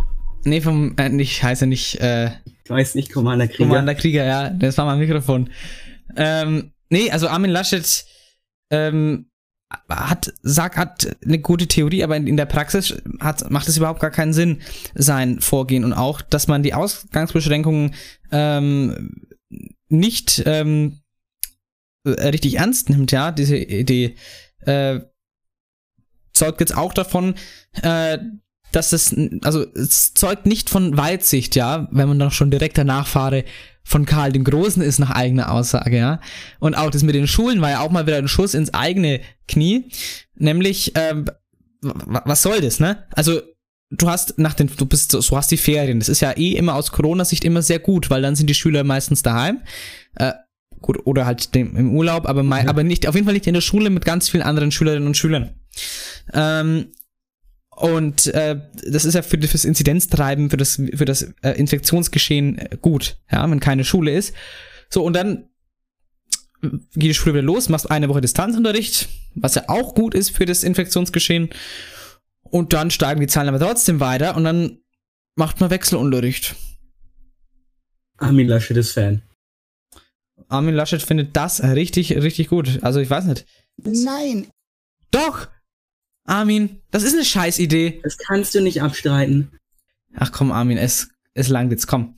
Nee, vom, äh, ich heiße nicht, äh, Ich weiß nicht, Commander Krieger. Commander Krieger, ja, das war mein Mikrofon. Ähm, nee, also Armin Laschet, ähm, hat, sagt, hat eine gute Theorie, aber in, in der Praxis hat, macht es überhaupt gar keinen Sinn, sein Vorgehen. Und auch, dass man die Ausgangsbeschränkungen ähm, nicht ähm, richtig ernst nimmt, ja, diese Idee, äh, zeugt jetzt auch davon, äh, dass es, also es zeugt nicht von Weitsicht, ja, wenn man doch schon direkter Nachfahre von Karl dem Großen ist nach eigener Aussage, ja. Und auch das mit den Schulen war ja auch mal wieder ein Schuss ins eigene Knie. Nämlich, ähm, was soll das, ne? Also, du hast nach den, du bist, so hast die Ferien. Das ist ja eh immer aus Corona-Sicht immer sehr gut, weil dann sind die Schüler meistens daheim. Äh, gut, oder halt dem, im Urlaub, aber, mein, mhm. aber nicht, auf jeden Fall nicht in der Schule mit ganz vielen anderen Schülerinnen und Schülern. Ähm, und äh, das ist ja für das Inzidenztreiben, für das, für das äh, Infektionsgeschehen äh, gut, ja, wenn keine Schule ist. So, und dann geht die Schule wieder los, machst eine Woche Distanzunterricht, was ja auch gut ist für das Infektionsgeschehen. Und dann steigen die Zahlen aber trotzdem weiter und dann macht man Wechselunterricht. Armin Laschet ist Fan. Armin Laschet findet das richtig, richtig gut. Also ich weiß nicht. Nein. Doch! Armin, das ist eine Scheißidee. Das kannst du nicht abstreiten. Ach komm, Armin, es, es langt jetzt, komm.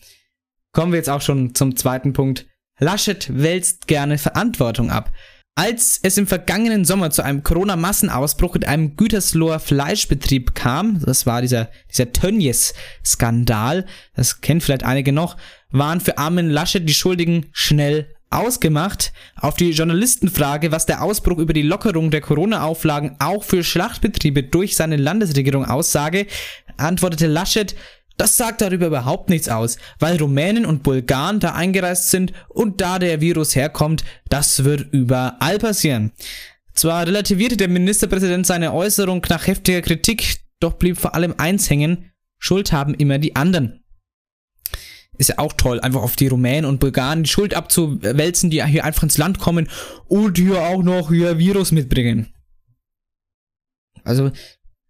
Kommen wir jetzt auch schon zum zweiten Punkt. Laschet wälzt gerne Verantwortung ab. Als es im vergangenen Sommer zu einem Corona-Massenausbruch in einem Gütersloher Fleischbetrieb kam, das war dieser, dieser Tönnies-Skandal, das kennt vielleicht einige noch, waren für Armin Laschet die Schuldigen schnell ausgemacht. Auf die Journalistenfrage, was der Ausbruch über die Lockerung der Corona-Auflagen auch für Schlachtbetriebe durch seine Landesregierung aussage, antwortete Laschet, das sagt darüber überhaupt nichts aus, weil Rumänen und Bulgaren da eingereist sind und da der Virus herkommt, das wird überall passieren. Zwar relativierte der Ministerpräsident seine Äußerung nach heftiger Kritik, doch blieb vor allem eins hängen, Schuld haben immer die anderen ist ja auch toll, einfach auf die Rumänen und Bulgaren die Schuld abzuwälzen, die hier einfach ins Land kommen und hier auch noch hier Virus mitbringen. Also,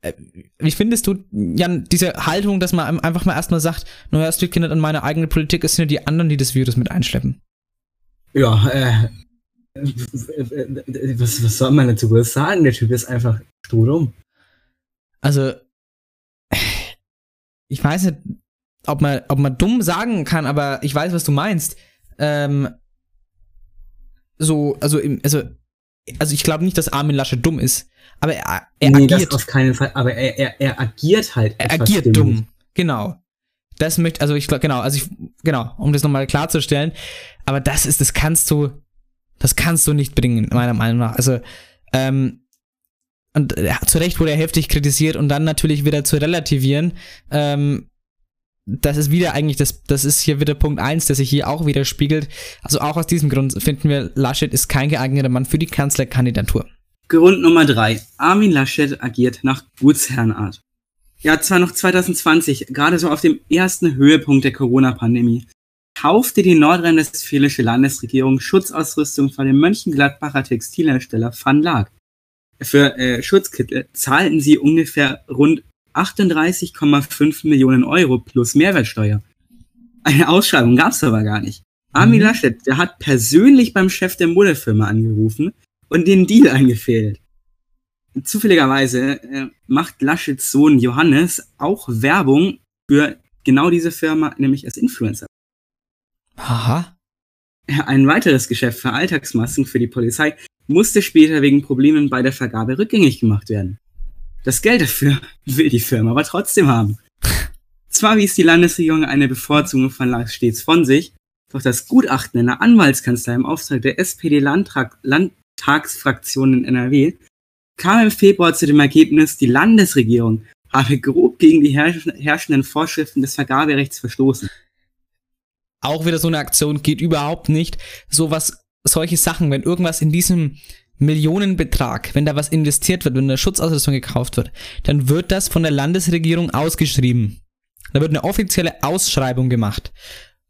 äh, wie findest du, Jan, diese Haltung, dass man einfach mal erstmal sagt, naja, es liegt nicht an meiner eigenen Politik, es sind ja die anderen, die das Virus mit einschleppen? Ja, äh, was, was soll man dazu sagen? Der Typ ist einfach strohdumm. Also, ich weiß nicht, ob man, ob man dumm sagen kann, aber ich weiß, was du meinst. Ähm, so, also, im, also, also ich glaube nicht, dass Armin Lasche dumm ist, aber er, er nee, agiert. Das auf keinen Fall, aber er, er, er agiert halt. Er agiert dumm. dumm. Genau. Das möchte, also ich glaube, genau, also ich, genau, um das nochmal klarzustellen. Aber das ist, das kannst du, das kannst du nicht bringen, meiner Meinung nach. Also, ähm, und ja, zu Recht wurde er heftig kritisiert und dann natürlich wieder zu relativieren, ähm, das ist wieder eigentlich, das, das ist hier wieder Punkt 1, der sich hier auch widerspiegelt. Also auch aus diesem Grund finden wir, Laschet ist kein geeigneter Mann für die Kanzlerkandidatur. Grund Nummer 3. Armin Laschet agiert nach Gutsherrenart. Ja, zwar noch 2020, gerade so auf dem ersten Höhepunkt der Corona-Pandemie, kaufte die nordrhein-westfälische Landesregierung Schutzausrüstung von dem Mönchengladbacher Textilhersteller Van Laak. Für äh, Schutzkittel zahlten sie ungefähr rund 38,5 Millionen Euro plus Mehrwertsteuer. Eine Ausschreibung gab es aber gar nicht. Armin mhm. Laschet, der hat persönlich beim Chef der Modefirma angerufen und den Deal eingefädelt. Zufälligerweise äh, macht Laschets Sohn Johannes auch Werbung für genau diese Firma, nämlich als Influencer. Aha. Ein weiteres Geschäft für Alltagsmasken für die Polizei musste später wegen Problemen bei der Vergabe rückgängig gemacht werden. Das Geld dafür will die Firma aber trotzdem haben. Zwar wies die Landesregierung eine Bevorzugung von Lars stets von sich, doch das Gutachten in der Anwaltskanzlei im Auftrag der SPD-Landtagsfraktion in NRW kam im Februar zu dem Ergebnis, die Landesregierung habe grob gegen die herrschenden Vorschriften des Vergaberechts verstoßen. Auch wieder so eine Aktion geht überhaupt nicht. So was, solche Sachen, wenn irgendwas in diesem Millionenbetrag, wenn da was investiert wird, wenn da Schutzausrüstung gekauft wird, dann wird das von der Landesregierung ausgeschrieben. Da wird eine offizielle Ausschreibung gemacht.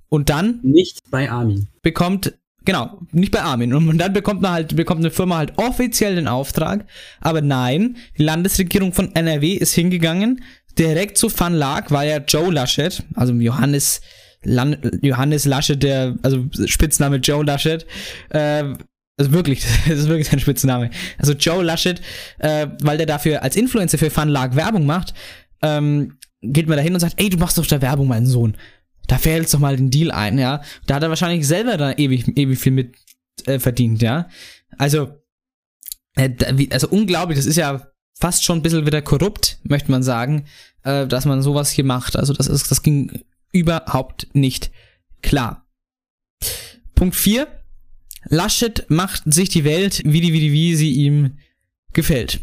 Und dann. Nicht bei Armin. Bekommt, genau, nicht bei Armin. Und dann bekommt man halt, bekommt eine Firma halt offiziell den Auftrag. Aber nein, die Landesregierung von NRW ist hingegangen. Direkt zu Van Lag war ja Joe Laschet, also Johannes, Lan Johannes Laschet, der, also Spitzname Joe Laschet, äh, also wirklich, das ist wirklich (laughs) sein Spitzname. Also Joe Laschet, äh, weil der dafür als Influencer für Fun Lag Werbung macht, ähm, geht man da hin und sagt, ey, du machst doch da Werbung, mein Sohn. Da fällst doch mal den Deal ein, ja. Da hat er wahrscheinlich selber da ewig, ewig viel mit äh, verdient, ja. Also, äh, also unglaublich, das ist ja fast schon ein bisschen wieder korrupt, möchte man sagen, äh, dass man sowas hier macht. Also das ist, das ging überhaupt nicht klar. Punkt 4. Laschet macht sich die Welt, wie die, wie die, wie sie ihm gefällt.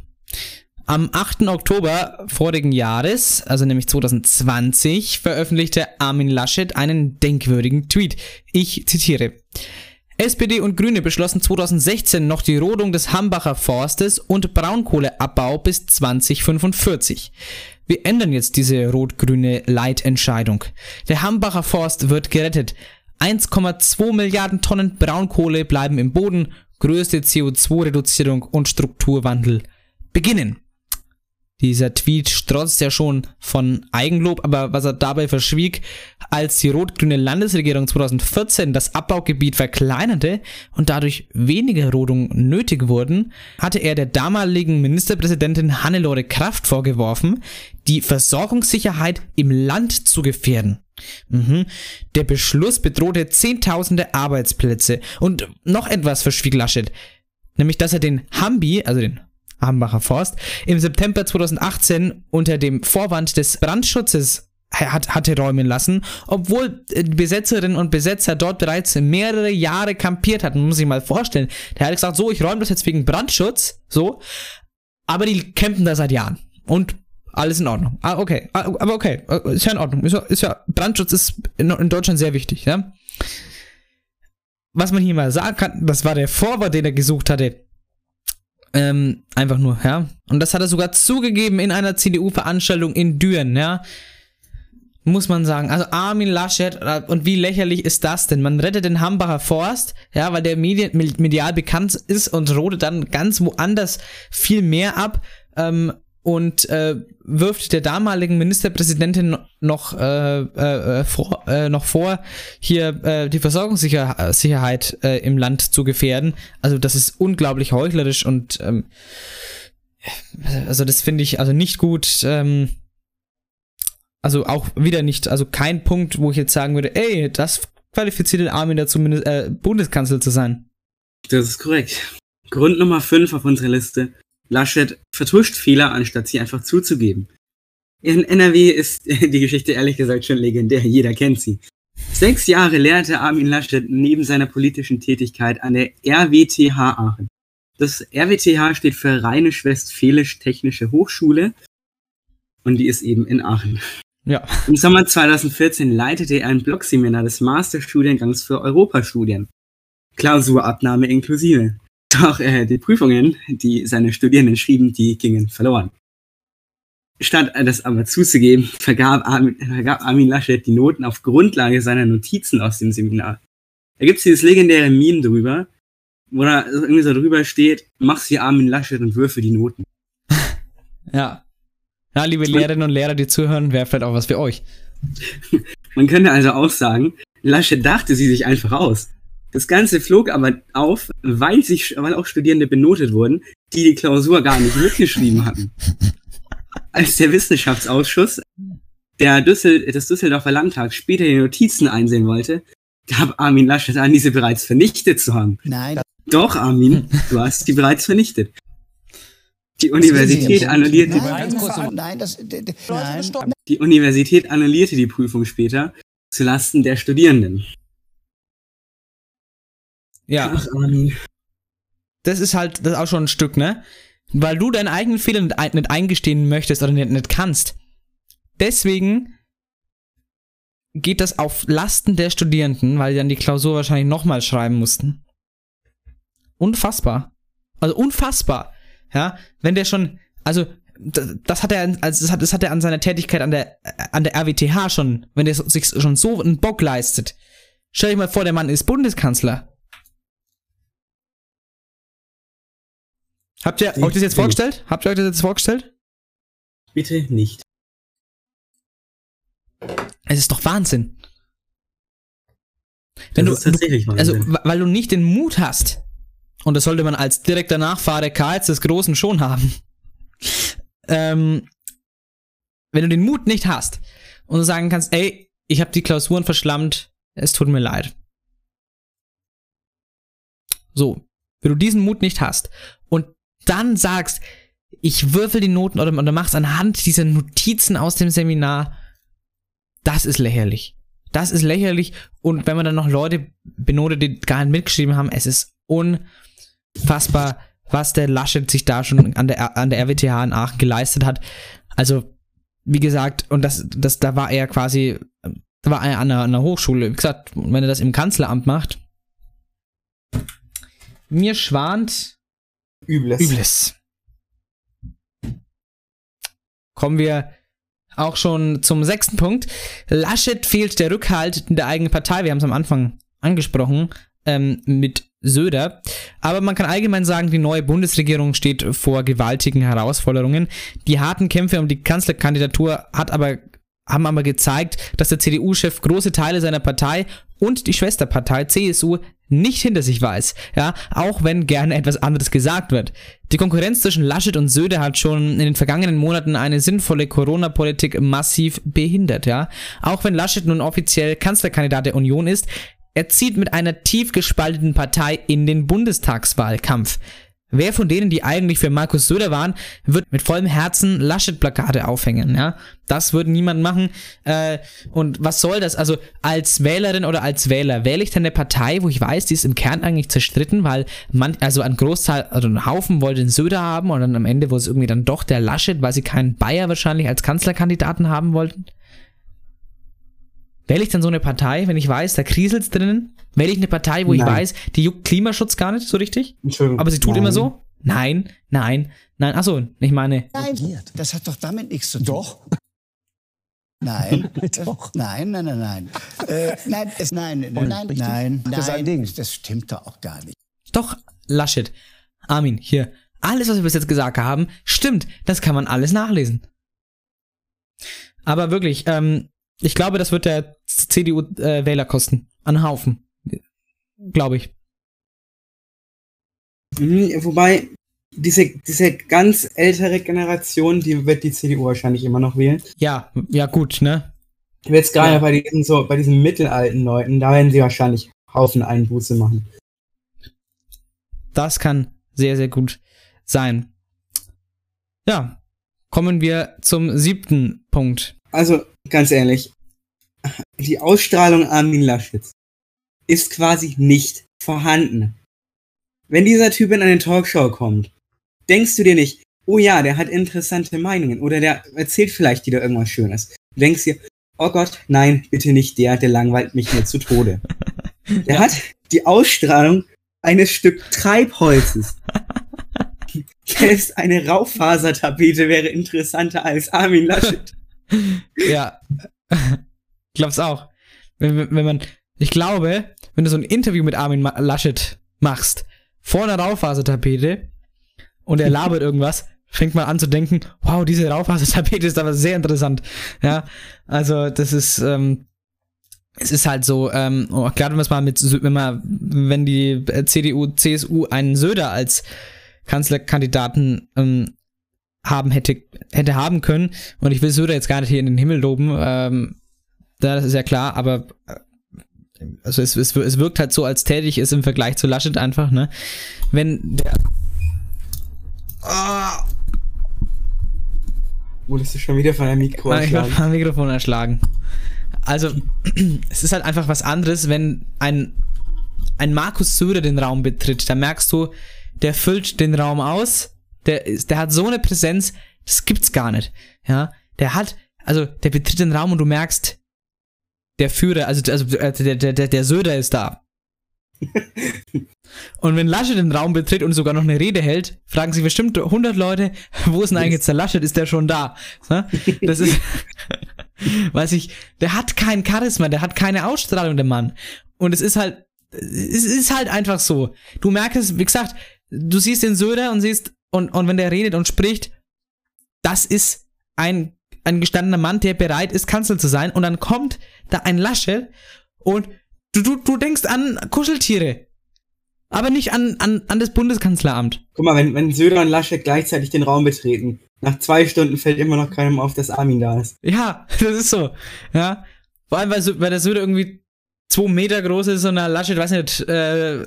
Am 8. Oktober vorigen Jahres, also nämlich 2020, veröffentlichte Armin Laschet einen denkwürdigen Tweet. Ich zitiere. SPD und Grüne beschlossen 2016 noch die Rodung des Hambacher Forstes und Braunkohleabbau bis 2045. Wir ändern jetzt diese rot-grüne Leitentscheidung. Der Hambacher Forst wird gerettet. 1,2 Milliarden Tonnen Braunkohle bleiben im Boden. Größte CO2-Reduzierung und Strukturwandel beginnen. Dieser Tweet strotzt ja schon von Eigenlob, aber was er dabei verschwieg, als die rot-grüne Landesregierung 2014 das Abbaugebiet verkleinerte und dadurch weniger Rodungen nötig wurden, hatte er der damaligen Ministerpräsidentin Hannelore Kraft vorgeworfen, die Versorgungssicherheit im Land zu gefährden. Mhm. Der Beschluss bedrohte zehntausende Arbeitsplätze und noch etwas verschwieg Laschet, nämlich dass er den Hambi, also den Hambacher Forst, im September 2018 unter dem Vorwand des Brandschutzes hat, hatte räumen lassen, obwohl äh, Besetzerinnen und Besetzer dort bereits mehrere Jahre kampiert hatten. Muss ich mal vorstellen. Der hat gesagt, so, ich räume das jetzt wegen Brandschutz, so, aber die campen da seit Jahren. Und alles in Ordnung. Ah, okay. Ah, aber okay. Äh, ist ja in Ordnung. Ist ja, ist ja Brandschutz ist in, in Deutschland sehr wichtig, ja. Was man hier mal sagen kann, das war der Vorwort, den er gesucht hatte ähm, einfach nur, ja. Und das hat er sogar zugegeben in einer CDU-Veranstaltung in Düren, ja. Muss man sagen. Also Armin Laschet, äh, und wie lächerlich ist das denn? Man rettet den Hambacher Forst, ja, weil der Medi medial bekannt ist und rodet dann ganz woanders viel mehr ab. Ähm, und äh, wirft der damaligen Ministerpräsidentin noch, äh, äh, vor, äh, noch vor, hier äh, die Versorgungssicherheit äh, im Land zu gefährden. Also das ist unglaublich heuchlerisch und ähm, also das finde ich also nicht gut. Ähm, also auch wieder nicht, also kein Punkt, wo ich jetzt sagen würde, ey, das qualifiziert den Armin dazu, äh, Bundeskanzler zu sein. Das ist korrekt. Grund Nummer 5 auf unserer Liste. Laschet vertuscht Fehler, anstatt sie einfach zuzugeben. In NRW ist (laughs) die Geschichte ehrlich gesagt schon legendär, jeder kennt sie. Sechs Jahre lehrte Armin Laschet neben seiner politischen Tätigkeit an der RWTH Aachen. Das RWTH steht für Rheinisch-Westfälisch-Technische Hochschule und die ist eben in Aachen. Ja. Im Sommer 2014 leitete er ein Blogseminar des Masterstudiengangs für Europastudien. Klausurabnahme inklusive. Doch äh, die Prüfungen, die seine Studierenden schrieben, die gingen verloren. Statt das aber zuzugeben, vergab Armin, vergab Armin Laschet die Noten auf Grundlage seiner Notizen aus dem Seminar. Da gibt's dieses legendäre Meme drüber, wo da irgendwie so drüber steht, mach's wie Armin Laschet und würfe die Noten. (laughs) ja. Ja, liebe Lehrerinnen und Lehrer, die zuhören, wäre vielleicht auch was für euch. (laughs) Man könnte also auch sagen, Laschet dachte sie sich einfach aus. Das Ganze flog aber auf, weil, sich, weil auch Studierende benotet wurden, die die Klausur gar nicht mitgeschrieben hatten. Als der Wissenschaftsausschuss der Düssel, des Düsseldorfer Landtags später die Notizen einsehen wollte, gab Armin Laschet an, diese bereits vernichtet zu haben. Nein. Doch, Armin, du hast die bereits vernichtet. Die Universität annullierte. Nein, nein, nein, das, nein. Die Universität annullierte die Prüfung später zulasten der Studierenden. Ja. Ach, Armin. Das ist halt das ist auch schon ein Stück, ne? Weil du deinen eigenen Fehler nicht, nicht eingestehen möchtest oder nicht, nicht kannst. Deswegen geht das auf Lasten der Studierenden, weil die dann die Klausur wahrscheinlich nochmal schreiben mussten. Unfassbar. Also unfassbar. Ja, wenn der schon, also das hat er, also das hat, das hat er an seiner Tätigkeit an der, an der RWTH schon, wenn er sich schon so einen Bock leistet. Stell dir mal vor, der Mann ist Bundeskanzler. Habt ihr euch das jetzt vorgestellt? Habt ihr euch das jetzt vorgestellt? Bitte nicht. Es ist doch Wahnsinn. Wenn das du, tatsächlich also, Wahnsinn. Also, weil du nicht den Mut hast, und das sollte man als direkter Nachfahre Karls des Großen schon haben, (laughs) ähm, wenn du den Mut nicht hast und du sagen kannst, ey, ich habe die Klausuren verschlammt, es tut mir leid. So, wenn du diesen Mut nicht hast und dann sagst, ich würfel die Noten oder, oder machst anhand dieser Notizen aus dem Seminar, das ist lächerlich. Das ist lächerlich und wenn man dann noch Leute benotet, die gar nicht mitgeschrieben haben, es ist unfassbar, was der Laschet sich da schon an der, an der RWTH in Aachen geleistet hat. Also, wie gesagt, und das, das, da war er quasi, da war er an einer, an einer Hochschule. Wie gesagt, wenn er das im Kanzleramt macht, mir schwant Übles. Übles. Kommen wir auch schon zum sechsten Punkt. Laschet fehlt der Rückhalt in der eigenen Partei. Wir haben es am Anfang angesprochen ähm, mit Söder. Aber man kann allgemein sagen, die neue Bundesregierung steht vor gewaltigen Herausforderungen. Die harten Kämpfe um die Kanzlerkandidatur hat aber haben aber gezeigt, dass der CDU-Chef große Teile seiner Partei und die Schwesterpartei CSU nicht hinter sich weiß, ja, auch wenn gerne etwas anderes gesagt wird. Die Konkurrenz zwischen Laschet und Söder hat schon in den vergangenen Monaten eine sinnvolle Corona-Politik massiv behindert, ja. Auch wenn Laschet nun offiziell Kanzlerkandidat der Union ist, er zieht mit einer tief gespalteten Partei in den Bundestagswahlkampf. Wer von denen, die eigentlich für Markus Söder waren, wird mit vollem Herzen Laschet-Plakate aufhängen, ja? Das würde niemand machen. Äh, und was soll das? Also als Wählerin oder als Wähler wähle ich dann eine Partei, wo ich weiß, die ist im Kern eigentlich zerstritten, weil man, also ein Großteil, also ein Haufen wollte den Söder haben und dann am Ende wurde es irgendwie dann doch der Laschet, weil sie keinen Bayer wahrscheinlich als Kanzlerkandidaten haben wollten. Wähle ich dann so eine Partei, wenn ich weiß, da kriselt's drinnen? Wähle ich eine Partei, wo nein. ich weiß, die juckt Klimaschutz gar nicht so richtig? Entschuldigung. Aber sie tut nein. immer so? Nein, nein, nein. Achso, ich meine. Nein, das hat doch damit nichts zu tun. Doch. Nein, (laughs) doch. nein, nein, nein, nein. Äh, nein, es, nein, nein, nein, nein, das, nein, das stimmt doch auch gar nicht. Doch, Laschet, Armin, hier, alles, was wir bis jetzt gesagt haben, stimmt. Das kann man alles nachlesen. Aber wirklich, ähm, ich glaube, das wird der CDU-Wähler äh, kosten. An Haufen. Glaube ich. Mhm, wobei, diese, diese ganz ältere Generation, die wird die CDU wahrscheinlich immer noch wählen. Ja, ja, gut, ne? Jetzt gerade ja. bei diesen so, bei diesen mittelalten Leuten, da werden sie wahrscheinlich Haufen Einbuße machen. Das kann sehr, sehr gut sein. Ja, kommen wir zum siebten Punkt. Also, ganz ehrlich, die Ausstrahlung Armin Laschet ist quasi nicht vorhanden. Wenn dieser Typ in eine Talkshow kommt, denkst du dir nicht, oh ja, der hat interessante Meinungen oder der erzählt vielleicht wieder irgendwas Schönes. Du denkst dir, oh Gott, nein, bitte nicht der, der langweilt mich nur zu Tode. (laughs) Der ja. hat die Ausstrahlung eines Stück Treibholzes. (laughs) Selbst eine Raufasertapete wäre interessanter als Armin Laschet. Ja, (laughs) glaub's auch. Wenn, wenn man, ich glaube, wenn du so ein Interview mit Armin Laschet machst, vor einer Raufasertapete und er labert (laughs) irgendwas, fängt man an zu denken, wow, diese Raufasertapete ist aber sehr interessant. Ja, also das ist, ähm, es ist halt so, ähm, oh, klar, wenn man es mal mit, wenn man, wenn die CDU, CSU einen Söder als Kanzlerkandidaten ähm, haben hätte, hätte haben können. Und ich will Söder jetzt gar nicht hier in den Himmel loben. Ähm, das ist ja klar, aber äh, also es, es, es wirkt halt so, als tätig ist im Vergleich zu Laschet einfach, ne? Wenn der. Oh. Wurdest du schon wieder von einem Mikro erschlagen? Ich von einem Mikrofon erschlagen. Also, (clears throat) es ist halt einfach was anderes, wenn ein, ein Markus Söder den Raum betritt. Da merkst du, der füllt den Raum aus, der, der hat so eine Präsenz, das gibt's gar nicht. Ja, der hat, also der betritt den Raum und du merkst, der Führer, also, also äh, der, der, der, der Söder ist da. (laughs) und wenn Laschet den Raum betritt und sogar noch eine Rede hält, fragen sich bestimmt 100 Leute, wo ist denn eigentlich jetzt der Laschet? Ist der schon da? Das ist, (laughs) weiß ich, der hat kein Charisma, der hat keine Ausstrahlung, der Mann. Und es ist halt, es ist halt einfach so. Du merkst wie gesagt, du siehst den Söder und siehst, und, und wenn der redet und spricht, das ist ein, ein gestandener Mann, der bereit ist, Kanzler zu sein. Und dann kommt da ein Laschet und du, du, du denkst an Kuscheltiere. Aber nicht an, an, an das Bundeskanzleramt. Guck mal, wenn, wenn Söder und Laschet gleichzeitig den Raum betreten, nach zwei Stunden fällt immer noch keinem auf, dass Armin da ist. Ja, (laughs) das ist so. Ja. Vor allem, weil, weil der Söder irgendwie zwei Meter groß ist und der Laschet, weiß nicht, äh,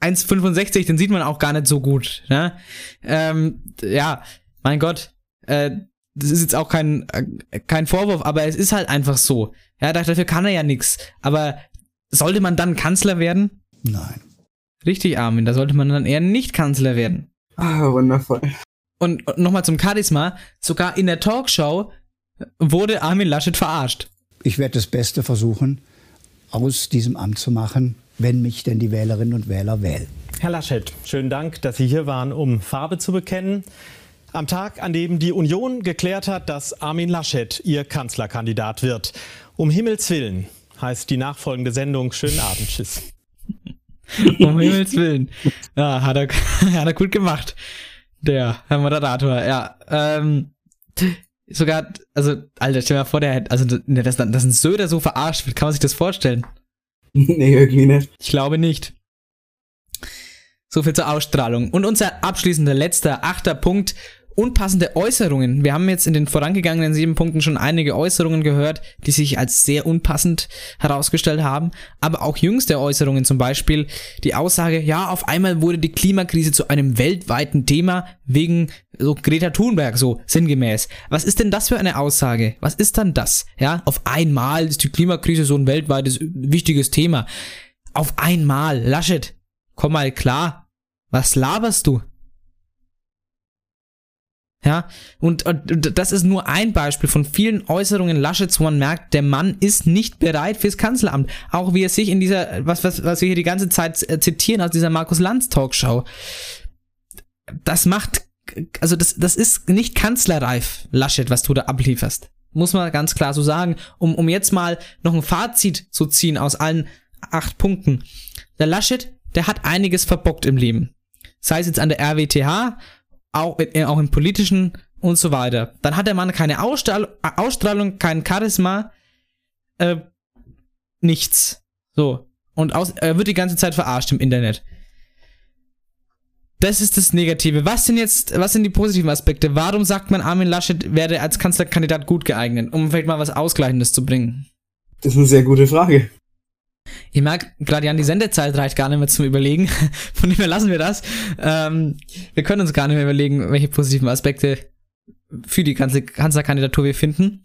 1,65, den sieht man auch gar nicht so gut. Ne? Ähm, ja, mein Gott, äh, das ist jetzt auch kein, äh, kein Vorwurf, aber es ist halt einfach so. Ja, dafür kann er ja nichts. Aber sollte man dann Kanzler werden? Nein. Richtig, Armin, da sollte man dann eher nicht Kanzler werden. Ah, wundervoll. Und, und nochmal zum Charisma, sogar in der Talkshow wurde Armin Laschet verarscht. Ich werde das Beste versuchen, aus diesem Amt zu machen, wenn mich denn die Wählerinnen und Wähler wählen. Herr Laschet, schönen Dank, dass Sie hier waren, um Farbe zu bekennen. Am Tag, an dem die Union geklärt hat, dass Armin Laschet ihr Kanzlerkandidat wird. Um Himmels Willen heißt die nachfolgende Sendung. Schönen Abend, tschüss. (laughs) um Himmels Willen. Ja, hat er, (laughs) hat er gut gemacht. Der Herr Moderator, ja. Ähm, sogar, also, Alter, stell dir mal vor, der also, dass, dass ein Söder so verarscht wird, kann man sich das vorstellen? (laughs) nee, irgendwie nicht. Ich glaube nicht. So viel zur Ausstrahlung. Und unser abschließender letzter, achter Punkt unpassende Äußerungen. Wir haben jetzt in den vorangegangenen sieben Punkten schon einige Äußerungen gehört, die sich als sehr unpassend herausgestellt haben. Aber auch jüngste Äußerungen, zum Beispiel die Aussage, ja, auf einmal wurde die Klimakrise zu einem weltweiten Thema wegen so Greta Thunberg, so sinngemäß. Was ist denn das für eine Aussage? Was ist dann das? Ja, auf einmal ist die Klimakrise so ein weltweites wichtiges Thema. Auf einmal, Laschet, komm mal klar. Was laberst du? Ja, und, und, das ist nur ein Beispiel von vielen Äußerungen Laschets, wo man merkt, der Mann ist nicht bereit fürs Kanzleramt. Auch wie er sich in dieser, was, was, was wir hier die ganze Zeit äh, zitieren aus dieser Markus Lanz Talkshow. Das macht, also das, das ist nicht kanzlerreif, Laschet, was du da ablieferst. Muss man ganz klar so sagen, um, um jetzt mal noch ein Fazit zu ziehen aus allen acht Punkten. Der Laschet, der hat einiges verbockt im Leben. Sei es jetzt an der RWTH auch, äh, auch im politischen und so weiter. Dann hat der Mann keine Ausstrahlung, Ausstrahlung kein Charisma, äh, nichts. So. Und aus, er wird die ganze Zeit verarscht im Internet. Das ist das Negative. Was sind jetzt, was sind die positiven Aspekte? Warum sagt man, Armin Laschet werde als Kanzlerkandidat gut geeignet, um vielleicht mal was Ausgleichendes zu bringen? Das ist eine sehr gute Frage. Ich merke gerade, Jan, die Sendezeit reicht gar nicht mehr zum Überlegen. (laughs) Von dem her lassen wir das. Ähm, wir können uns gar nicht mehr überlegen, welche positiven Aspekte für die ganze Kanzlerkandidatur wir finden.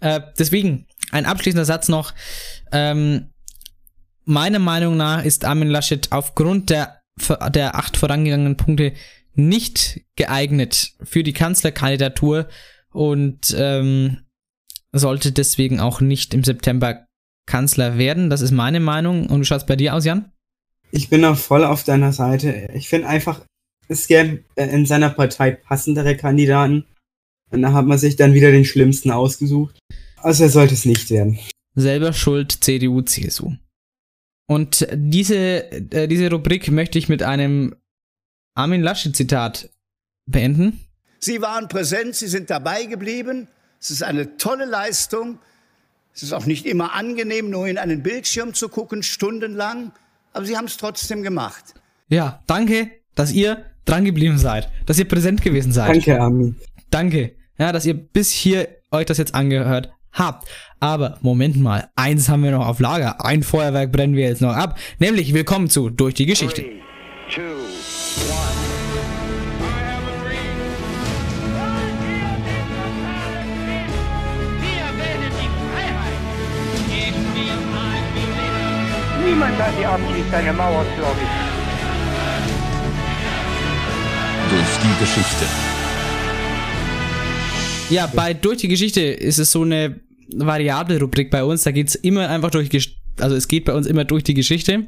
Äh, deswegen, ein abschließender Satz noch. Ähm, meiner Meinung nach ist Armin Laschet aufgrund der, der acht vorangegangenen Punkte nicht geeignet für die Kanzlerkandidatur und ähm, sollte deswegen auch nicht im September Kanzler werden. Das ist meine Meinung. Und wie schaut es bei dir aus, Jan? Ich bin auch voll auf deiner Seite. Ich finde einfach, es gäbe äh, in seiner Partei passendere Kandidaten. Und da hat man sich dann wieder den Schlimmsten ausgesucht. Also er sollte es nicht werden. Selber schuld CDU, CSU. Und diese, äh, diese Rubrik möchte ich mit einem Armin Laschet-Zitat beenden. Sie waren präsent, Sie sind dabei geblieben. Es ist eine tolle Leistung. Es ist auch nicht immer angenehm, nur in einen Bildschirm zu gucken, stundenlang, aber Sie haben es trotzdem gemacht. Ja, danke, dass ihr dran geblieben seid, dass ihr präsent gewesen seid. Danke, Ami. Danke, ja, dass ihr bis hier euch das jetzt angehört habt. Aber Moment mal, eins haben wir noch auf Lager. Ein Feuerwerk brennen wir jetzt noch ab. Nämlich willkommen zu Durch die Geschichte. Three, two, Niemand hat die Absicht, eine Mauer zu errichten. Durch die Geschichte. Ja, bei Durch die Geschichte ist es so eine variable Rubrik bei uns. Da geht's immer einfach durch, also es geht bei uns immer durch die Geschichte.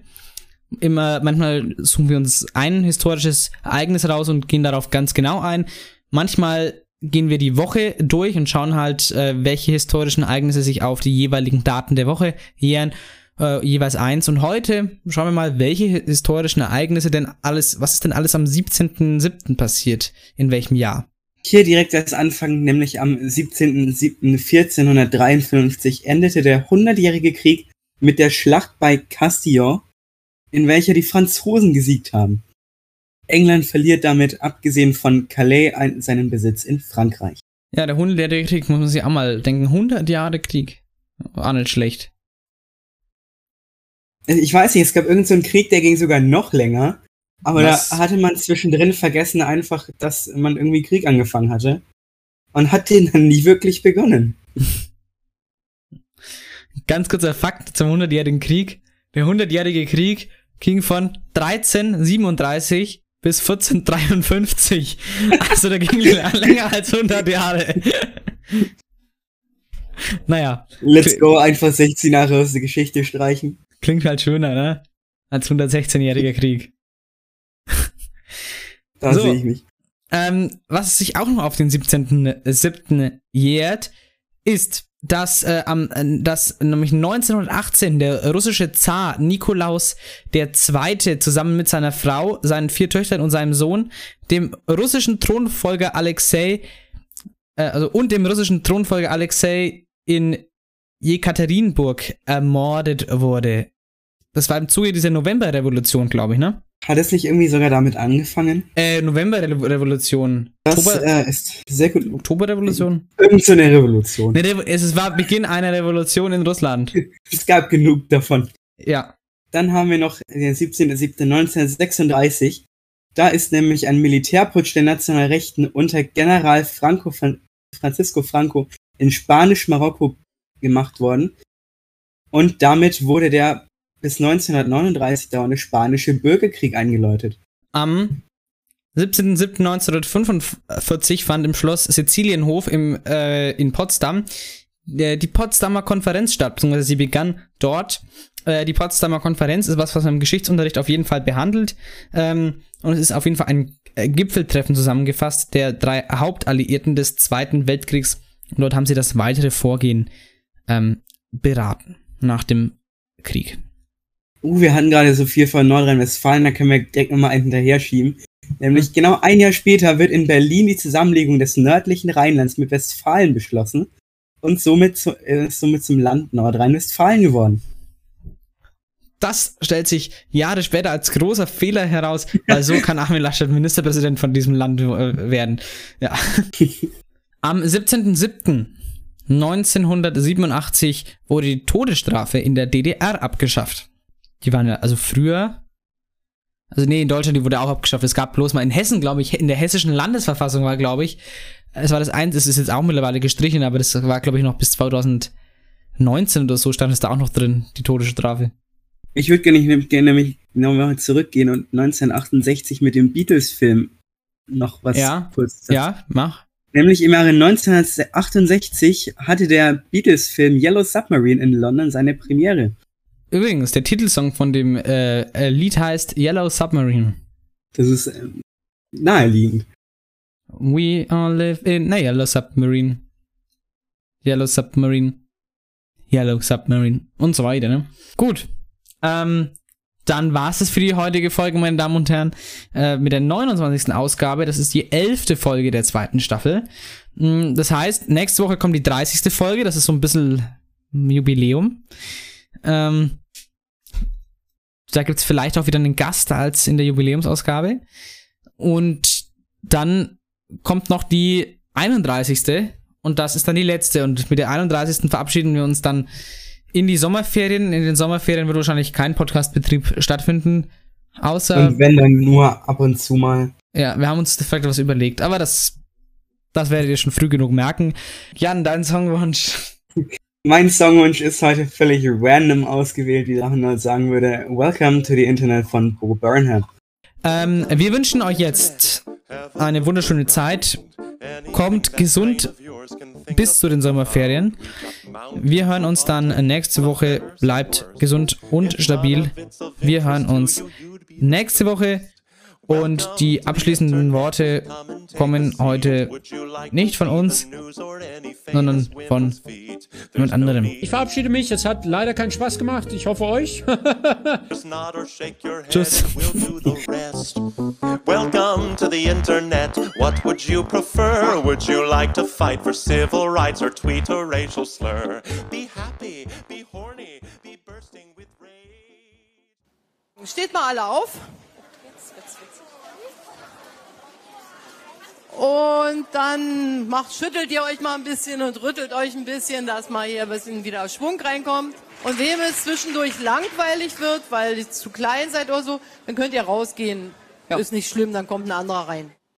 Immer, manchmal suchen wir uns ein historisches Ereignis raus und gehen darauf ganz genau ein. Manchmal gehen wir die Woche durch und schauen halt, äh, welche historischen Ereignisse sich auf die jeweiligen Daten der Woche jähren. Äh, jeweils eins. Und heute schauen wir mal, welche historischen Ereignisse denn alles, was ist denn alles am 17.07. passiert? In welchem Jahr? Hier direkt als Anfang, nämlich am 17.07.1453 endete der Hundertjährige Krieg mit der Schlacht bei Castillon, in welcher die Franzosen gesiegt haben. England verliert damit, abgesehen von Calais, ein, seinen Besitz in Frankreich. Ja, der Hundertjährige Krieg, muss man sich auch mal denken. 100 Jahre Krieg. War nicht schlecht. Ich weiß nicht, es gab irgendeinen so einen Krieg, der ging sogar noch länger, aber Was? da hatte man zwischendrin vergessen einfach, dass man irgendwie Krieg angefangen hatte und hat den dann nie wirklich begonnen. (laughs) Ganz kurzer Fakt zum 100-jährigen Krieg. Der 100-jährige Krieg ging von 1337 bis 1453. (laughs) Also der ging (laughs) länger als 100 Jahre. naja. Let's go, einfach 16 Jahre aus der Geschichte streichen. Klingt halt schöner, ne? Als 116-jähriger Krieg. (laughs) Da So. sehe ich mich. Ähm, was sich auch noch auf den 17.07. jährt, ist, dass, äh, am, äh, dass nämlich 1918 der russische Zar Nikolaus II. zusammen mit seiner Frau, seinen vier Töchtern und seinem Sohn dem russischen Thronfolger Alexei, äh, also und dem russischen Thronfolger Alexei in Jekaterinburg ermordet wurde. Das war im Zuge dieser Novemberrevolution, glaube ich, ne? Hat es nicht irgendwie sogar damit angefangen? Äh, Novemberrevolution. Das Oktober, äh, ist sehr gut. Oktoberrevolution? Irgend so eine Revolution. Ne, Revo- es war Beginn einer Revolution in Russland. (laughs) Es gab genug davon. Ja. Dann haben wir noch den 17.07.1936. Da ist nämlich ein Militärputsch der Nationalrechten unter General Franco Fran Francisco Franco in Spanisch-Marokko gemacht worden. Und damit wurde der bis 1939 dauernde spanische Bürgerkrieg eingeläutet. Am 17.07.1945 fand im Schloss Sizilienhof im, äh, in Potsdam äh, die Potsdamer Konferenz statt, beziehungsweise sie begann dort. Äh, die Potsdamer Konferenz ist was, was man im Geschichtsunterricht auf jeden Fall behandelt. Ähm, und es ist auf jeden Fall ein äh, Gipfeltreffen zusammengefasst der drei Hauptalliierten des Zweiten Weltkriegs. Und dort haben sie das weitere Vorgehen ähm, beraten nach dem Krieg. Uh, wir hatten gerade so viel von Nordrhein-Westfalen, da können wir direkt nochmal einen hinterher schieben. Nämlich genau ein Jahr später wird in Berlin die Zusammenlegung des nördlichen Rheinlands mit Westfalen beschlossen und somit, zu, äh, somit zum Land Nordrhein-Westfalen geworden. Das stellt sich Jahre später als großer Fehler heraus, weil so kann Armin Laschet Ministerpräsident von diesem Land äh, werden. Ja. (laughs) Am 17.07.1987 wurde die Todesstrafe in der DDR abgeschafft. Die waren ja, also früher, also nee, in Deutschland, die wurde auch abgeschafft. Es gab bloß mal in Hessen, glaube ich, in der hessischen Landesverfassung war, glaube ich, es war das eins, es ist jetzt auch mittlerweile gestrichen, aber das war, glaube ich, noch bis 2019 oder so stand es da auch noch drin, die Todesstrafe. Ich würde gerne, gerne nämlich nochmal zurückgehen und 1968 mit dem Beatles-Film noch was Ja, kurz ja, mach. Nämlich im Jahre 1968 hatte der Beatles-Film Yellow Submarine in London seine Premiere. Übrigens, der Titelsong von dem äh, äh, Lied heißt Yellow Submarine. Das ist ähm, naheliegend. We all live in. Ne, Yellow Submarine. Yellow Submarine. Yellow Submarine. Und so weiter, ne? Gut. Ähm, dann war es das für die heutige Folge, meine Damen und Herren, äh, mit der 29. Ausgabe. Das ist die elfte Folge der zweiten Staffel. Mm, Das heißt, nächste Woche kommt die 30. Folge. Das ist so ein bisschen Jubiläum. Ähm, da gibt es vielleicht auch wieder einen Gast als in der Jubiläumsausgabe. Und dann kommt noch die 31. und das ist dann die letzte. Und mit der 31. verabschieden wir uns dann in die Sommerferien. In den Sommerferien wird wahrscheinlich kein Podcastbetrieb stattfinden. Außer. Und wenn dann nur ab und zu mal. Ja, wir haben uns vielleicht was überlegt, aber das, das werdet ihr schon früh genug merken. Jan, dein Songwunsch. Mein Songwunsch ist heute völlig random ausgewählt, wie Arnold sagen würde. Welcome to the Internet von Bo Burnham. Ähm, wir wünschen euch jetzt eine wunderschöne Zeit. Kommt gesund bis zu den Sommerferien. Wir hören uns dann nächste Woche. Bleibt gesund und stabil. Wir hören uns nächste Woche. Und die abschließenden Worte kommen heute nicht von uns, sondern von jemand anderem. Ich verabschiede mich. Es hat leider keinen Spaß gemacht. Ich hoffe euch. (laughs) Tschüss. Welcome to the internet. What would you prefer? Would you like to fight for civil rights or tweet a racial slur? Be happy, be horny, be bursting with rage. Steht mal alle auf. Und dann macht, schüttelt ihr euch mal ein bisschen und rüttelt euch ein bisschen, dass mal hier ein bisschen wieder Schwung reinkommt. Und wem es zwischendurch langweilig wird, weil ihr zu klein seid oder so, dann könnt ihr rausgehen. Ja. Ist nicht schlimm, dann kommt ein anderer rein.